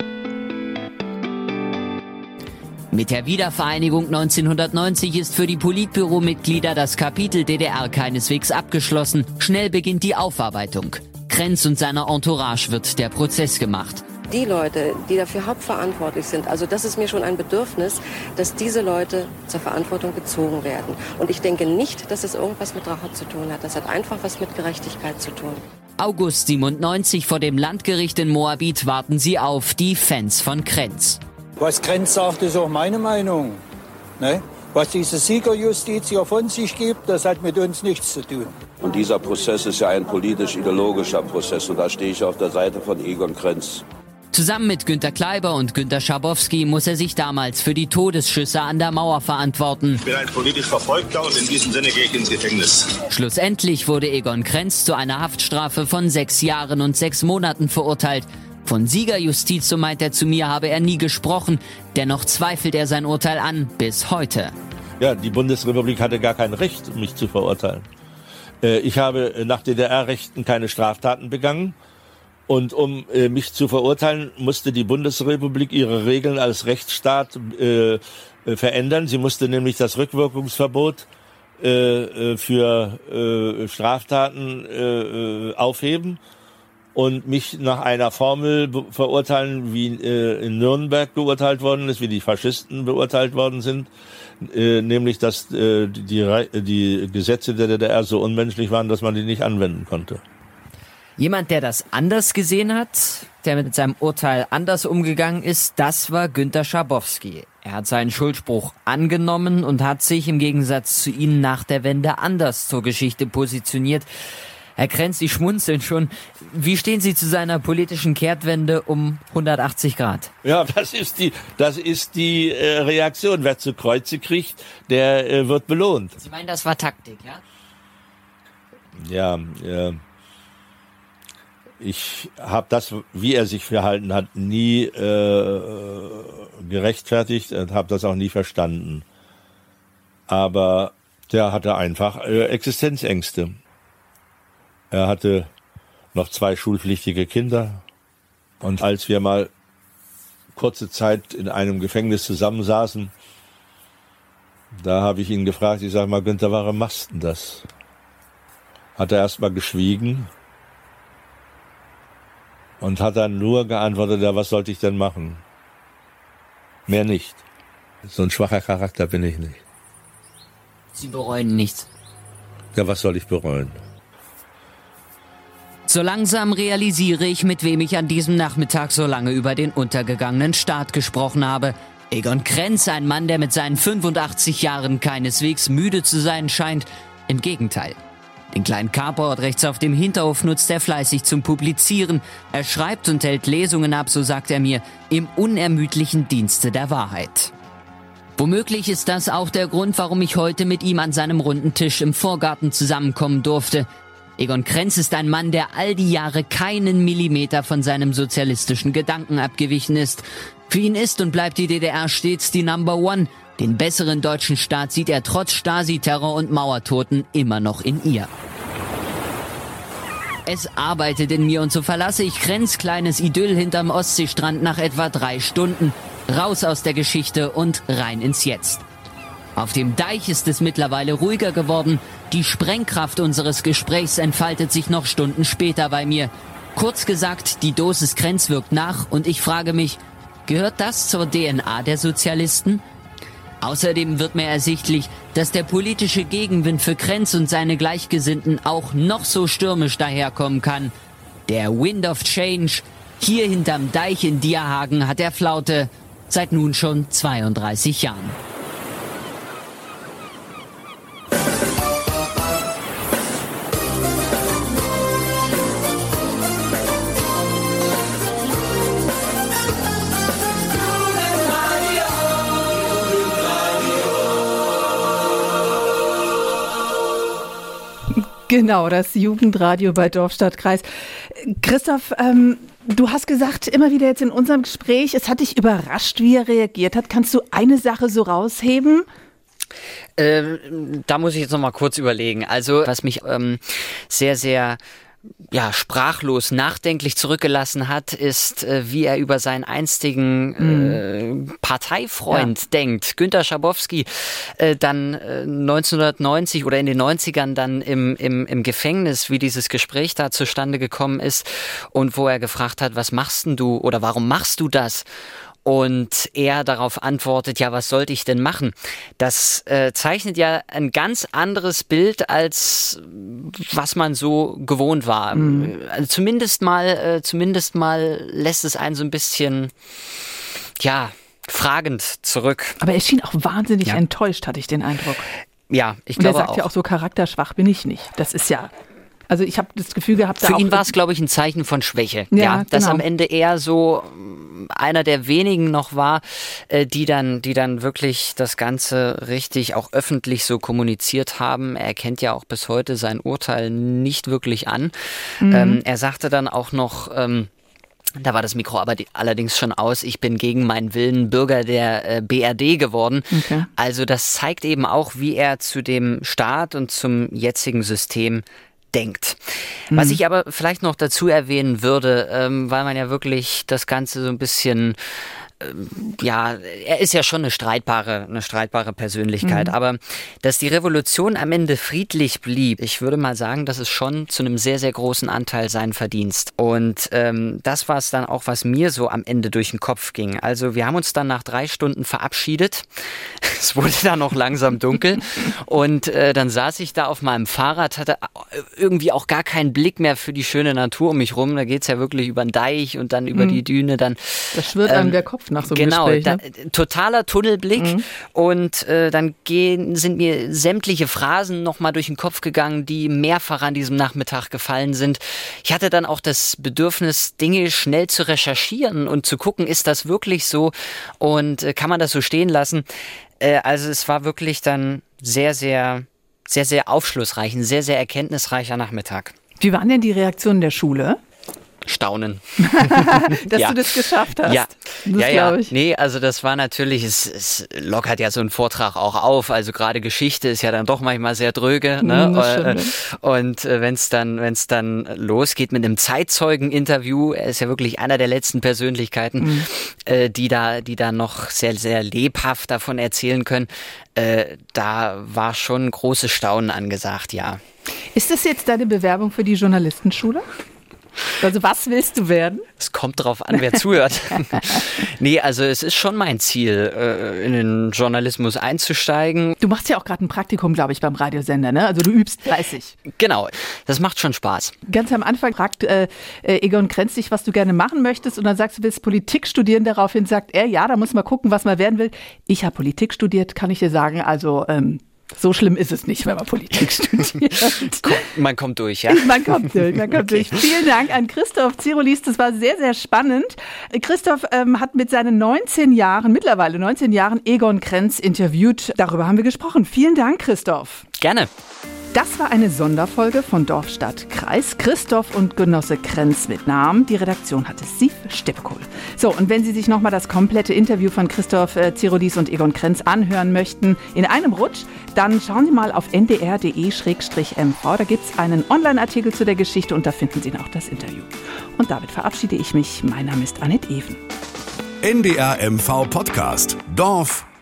[SPEAKER 7] Mit der Wiedervereinigung 1990 ist für die Politbüromitglieder das Kapitel DDR keineswegs abgeschlossen. Schnell beginnt die Aufarbeitung. Krenz und seiner Entourage wird der Prozess gemacht
[SPEAKER 12] die Leute, die dafür hauptverantwortlich sind, also das ist mir schon ein Bedürfnis, dass diese Leute zur Verantwortung gezogen werden. Und ich denke nicht, dass es irgendwas mit Rache zu tun hat. Das hat einfach was mit Gerechtigkeit zu tun.
[SPEAKER 3] August 97 vor dem Landgericht in Moabit warten sie auf, die Fans von Krenz.
[SPEAKER 13] Was Krenz sagt, ist auch meine Meinung. Ne? Was diese Siegerjustiz hier von sich gibt, das hat mit uns nichts zu tun.
[SPEAKER 14] Und dieser Prozess ist ja ein politisch-ideologischer Prozess. Und da stehe ich auf der Seite von Egon Krenz.
[SPEAKER 3] Zusammen mit Günter Kleiber und Günter Schabowski muss er sich damals für die Todesschüsse an der Mauer verantworten.
[SPEAKER 15] Ich bin ein politisch Verfolgter und in diesem Sinne gehe ich ins Gefängnis.
[SPEAKER 3] Schlussendlich wurde Egon Krenz zu einer Haftstrafe von sechs Jahren und sechs Monaten verurteilt. Von Siegerjustiz, so meint er zu mir, habe er nie gesprochen. Dennoch zweifelt er sein Urteil an, bis heute.
[SPEAKER 5] Ja, die Bundesrepublik hatte gar kein Recht, mich zu verurteilen. Äh, ich habe nach DDR-Rechten keine Straftaten begangen. Und um äh, mich zu verurteilen, musste die Bundesrepublik ihre Regeln als Rechtsstaat äh, verändern. Sie musste nämlich das Rückwirkungsverbot für Straftaten aufheben und mich nach einer Formel verurteilen, wie äh, in Nürnberg beurteilt worden ist, wie die Faschisten beurteilt worden sind, äh, nämlich dass äh, die, die Gesetze der DDR so unmenschlich waren, dass man die nicht anwenden konnte.
[SPEAKER 3] Jemand, der das anders gesehen hat, der mit seinem Urteil anders umgegangen ist, das war Günter Schabowski. Er hat seinen Schuldspruch angenommen und hat sich im Gegensatz zu Ihnen nach der Wende anders zur Geschichte positioniert. Herr Krenz, Sie schmunzeln schon. Wie stehen Sie zu seiner politischen Kehrtwende um 180 Grad?
[SPEAKER 5] Ja, das ist die, das ist die äh, Reaktion. Wer zu Kreuze kriegt, der äh, wird belohnt.
[SPEAKER 3] Sie meinen, das war Taktik, ja?
[SPEAKER 5] Ja, ja. Ich habe das, wie er sich verhalten hat, nie äh, gerechtfertigt und habe das auch nie verstanden. Aber der hatte einfach äh, Existenzängste. Er hatte noch zwei schulpflichtige Kinder. Und als wir mal kurze Zeit in einem Gefängnis zusammensaßen, da habe ich ihn gefragt, ich sage mal, Günther, warum machst du das? Hat er erst mal geschwiegen und hat dann nur geantwortet, ja, was sollte ich denn machen? Mehr nicht. So ein schwacher Charakter bin ich nicht.
[SPEAKER 3] Sie bereuen nichts.
[SPEAKER 5] Ja, was soll ich bereuen?
[SPEAKER 3] So langsam realisiere ich, mit wem ich an diesem Nachmittag so lange über den untergegangenen Staat gesprochen habe. Egon Krenz, ein Mann, der mit seinen 85 Jahren keineswegs müde zu sein scheint. Im Gegenteil. Den kleinen Carport rechts auf dem Hinterhof nutzt er fleißig zum Publizieren. Er schreibt und hält Lesungen ab, so sagt er mir, im unermüdlichen Dienste der Wahrheit. Womöglich ist das auch der Grund, warum ich heute mit ihm an seinem runden Tisch im Vorgarten zusammenkommen durfte. Egon Krenz ist ein Mann, der all die Jahre keinen Millimeter von seinem sozialistischen Gedanken abgewichen ist. Für ihn ist und bleibt die DDR stets die Number One. Den besseren deutschen Staat sieht er trotz Stasi-Terror und Mauertoten immer noch in ihr. Es arbeitet in mir und so verlasse ich Krenz kleines Idyll hinterm Ostseestrand nach etwa drei Stunden. Raus aus der Geschichte und rein ins Jetzt. Auf dem Deich ist es mittlerweile ruhiger geworden. Die Sprengkraft unseres Gesprächs entfaltet sich noch Stunden später bei mir. Kurz gesagt, die Dosis Krenz wirkt nach und ich frage mich, gehört das zur DNA der Sozialisten? Außerdem wird mir ersichtlich, dass der politische Gegenwind für Krenz und seine Gleichgesinnten auch noch so stürmisch daherkommen kann. Der Wind of Change hier hinterm Deich in Dierhagen hat er Flaute seit nun schon 32 Jahren.
[SPEAKER 1] Genau, das Jugendradio bei Dorfstadtkreis. Christoph, ähm, du hast gesagt, immer wieder jetzt in unserem Gespräch, es hat dich überrascht, wie er reagiert hat. Kannst du eine Sache so rausheben?
[SPEAKER 16] Ähm, da muss ich jetzt noch mal kurz überlegen. Also, was mich ähm, sehr, sehr ja, sprachlos nachdenklich zurückgelassen hat, ist, äh, wie er über seinen einstigen äh, Parteifreund ja. denkt. Günter Schabowski, äh, dann äh, 1990 oder in den 90ern dann im, im, im Gefängnis, wie dieses Gespräch da zustande gekommen ist und wo er gefragt hat, was machst denn du oder warum machst du das?
[SPEAKER 3] Und er darauf antwortet, ja, was sollte ich denn machen? Das äh, zeichnet ja ein ganz anderes Bild, als was man so gewohnt war. Mhm. Also zumindest mal, äh, zumindest mal lässt es einen so ein bisschen, ja, fragend zurück.
[SPEAKER 1] Aber er schien auch wahnsinnig ja. enttäuscht, hatte ich den Eindruck.
[SPEAKER 3] Ja, ich
[SPEAKER 1] glaube
[SPEAKER 3] auch.
[SPEAKER 1] Er sagt ja auch so, charakterschwach bin ich nicht. Das ist ja also ich habe das Gefühl gehabt,
[SPEAKER 3] für ihn war es, glaube ich, ein Zeichen von Schwäche. Ja, ja dass genau. am Ende er so mm, einer der wenigen noch war, äh, die dann, die dann wirklich das Ganze richtig auch öffentlich so kommuniziert haben. Er kennt ja auch bis heute sein Urteil nicht wirklich an. Mhm. Ähm, er sagte dann auch noch, ähm, da war das Mikro aber die, allerdings schon aus. Ich bin gegen meinen Willen Bürger der äh, BRD geworden. Okay. Also das zeigt eben auch, wie er zu dem Staat und zum jetzigen System denkt. Mhm. Was ich aber vielleicht noch dazu erwähnen würde, ähm, weil man ja wirklich das Ganze so ein bisschen ja, er ist ja schon eine streitbare, eine streitbare Persönlichkeit. Mhm. Aber dass die Revolution am Ende friedlich blieb, ich würde mal sagen, das ist schon zu einem sehr, sehr großen Anteil sein Verdienst. Und ähm, das war es dann auch, was mir so am Ende durch den Kopf ging. Also wir haben uns dann nach drei Stunden verabschiedet. Es wurde dann noch langsam dunkel. Und äh, dann saß ich da auf meinem Fahrrad, hatte irgendwie auch gar keinen Blick mehr für die schöne Natur um mich rum. Da geht es ja wirklich über den Deich und dann über mhm. die Düne. Dann,
[SPEAKER 1] das schwirrt ähm, einem der Kopf nach so einem
[SPEAKER 3] genau,
[SPEAKER 1] Gespräch. Genau,
[SPEAKER 3] ne? totaler Tunnelblick mhm. und äh, dann gehen, sind mir sämtliche Phrasen nochmal durch den Kopf gegangen, die mehrfach an diesem Nachmittag gefallen sind. Ich hatte dann auch das Bedürfnis, Dinge schnell zu recherchieren und zu gucken, ist das wirklich so und äh, kann man das so stehen lassen. Äh, also es war wirklich dann sehr, sehr, sehr, sehr aufschlussreich, ein sehr, sehr erkenntnisreicher Nachmittag.
[SPEAKER 1] Wie waren denn die Reaktionen der Schule?
[SPEAKER 3] Staunen.
[SPEAKER 1] Dass ja. du das geschafft hast.
[SPEAKER 3] Ja, das ja, ja. Ich. Nee, also das war natürlich, es, es lockert ja so ein Vortrag auch auf. Also gerade Geschichte ist ja dann doch manchmal sehr dröge. Ne? Mhm, äh, und äh, wenn es dann, wenn es dann losgeht mit einem Zeitzeugen-Interview, er ist ja wirklich einer der letzten Persönlichkeiten, mhm. äh, die da, die da noch sehr, sehr lebhaft davon erzählen können. Äh, da war schon großes Staunen angesagt, ja.
[SPEAKER 1] Ist das jetzt deine Bewerbung für die Journalistenschule? Also was willst du werden?
[SPEAKER 3] Es kommt darauf an, wer zuhört. nee, also es ist schon mein Ziel, äh, in den Journalismus einzusteigen.
[SPEAKER 1] Du machst ja auch gerade ein Praktikum, glaube ich, beim Radiosender, ne? Also du übst fleißig.
[SPEAKER 3] Genau, das macht schon Spaß.
[SPEAKER 1] Ganz am Anfang fragt äh, äh, Egon Krenz dich, was du gerne machen möchtest und dann sagst du, willst Politik studieren. Daraufhin sagt er, ja, da muss man gucken, was man werden will. Ich habe Politik studiert, kann ich dir sagen, also ähm, so schlimm ist es nicht, wenn man Politik studiert.
[SPEAKER 3] man kommt durch, ja?
[SPEAKER 1] Man kommt durch, man kommt okay. durch. Vielen Dank an Christoph Zirolis, das war sehr, sehr spannend. Christoph ähm, hat mit seinen 19 Jahren, mittlerweile 19 Jahren, Egon Krenz interviewt. Darüber haben wir gesprochen. Vielen Dank, Christoph.
[SPEAKER 3] Gerne.
[SPEAKER 1] Das war eine Sonderfolge von Dorf, Stadt, Kreis. Christoph und Genosse Krenz mit Namen. Die Redaktion hatte Sief Steppekohl. So, und wenn Sie sich nochmal das komplette Interview von Christoph äh, Zirodis und Egon Krenz anhören möchten, in einem Rutsch, dann schauen Sie mal auf ndr.de-mv. Da gibt es einen Online-Artikel zu der Geschichte und da finden Sie auch das Interview. Und damit verabschiede ich mich. Mein Name ist Annette Even.
[SPEAKER 2] NDR MV Podcast. Dorf,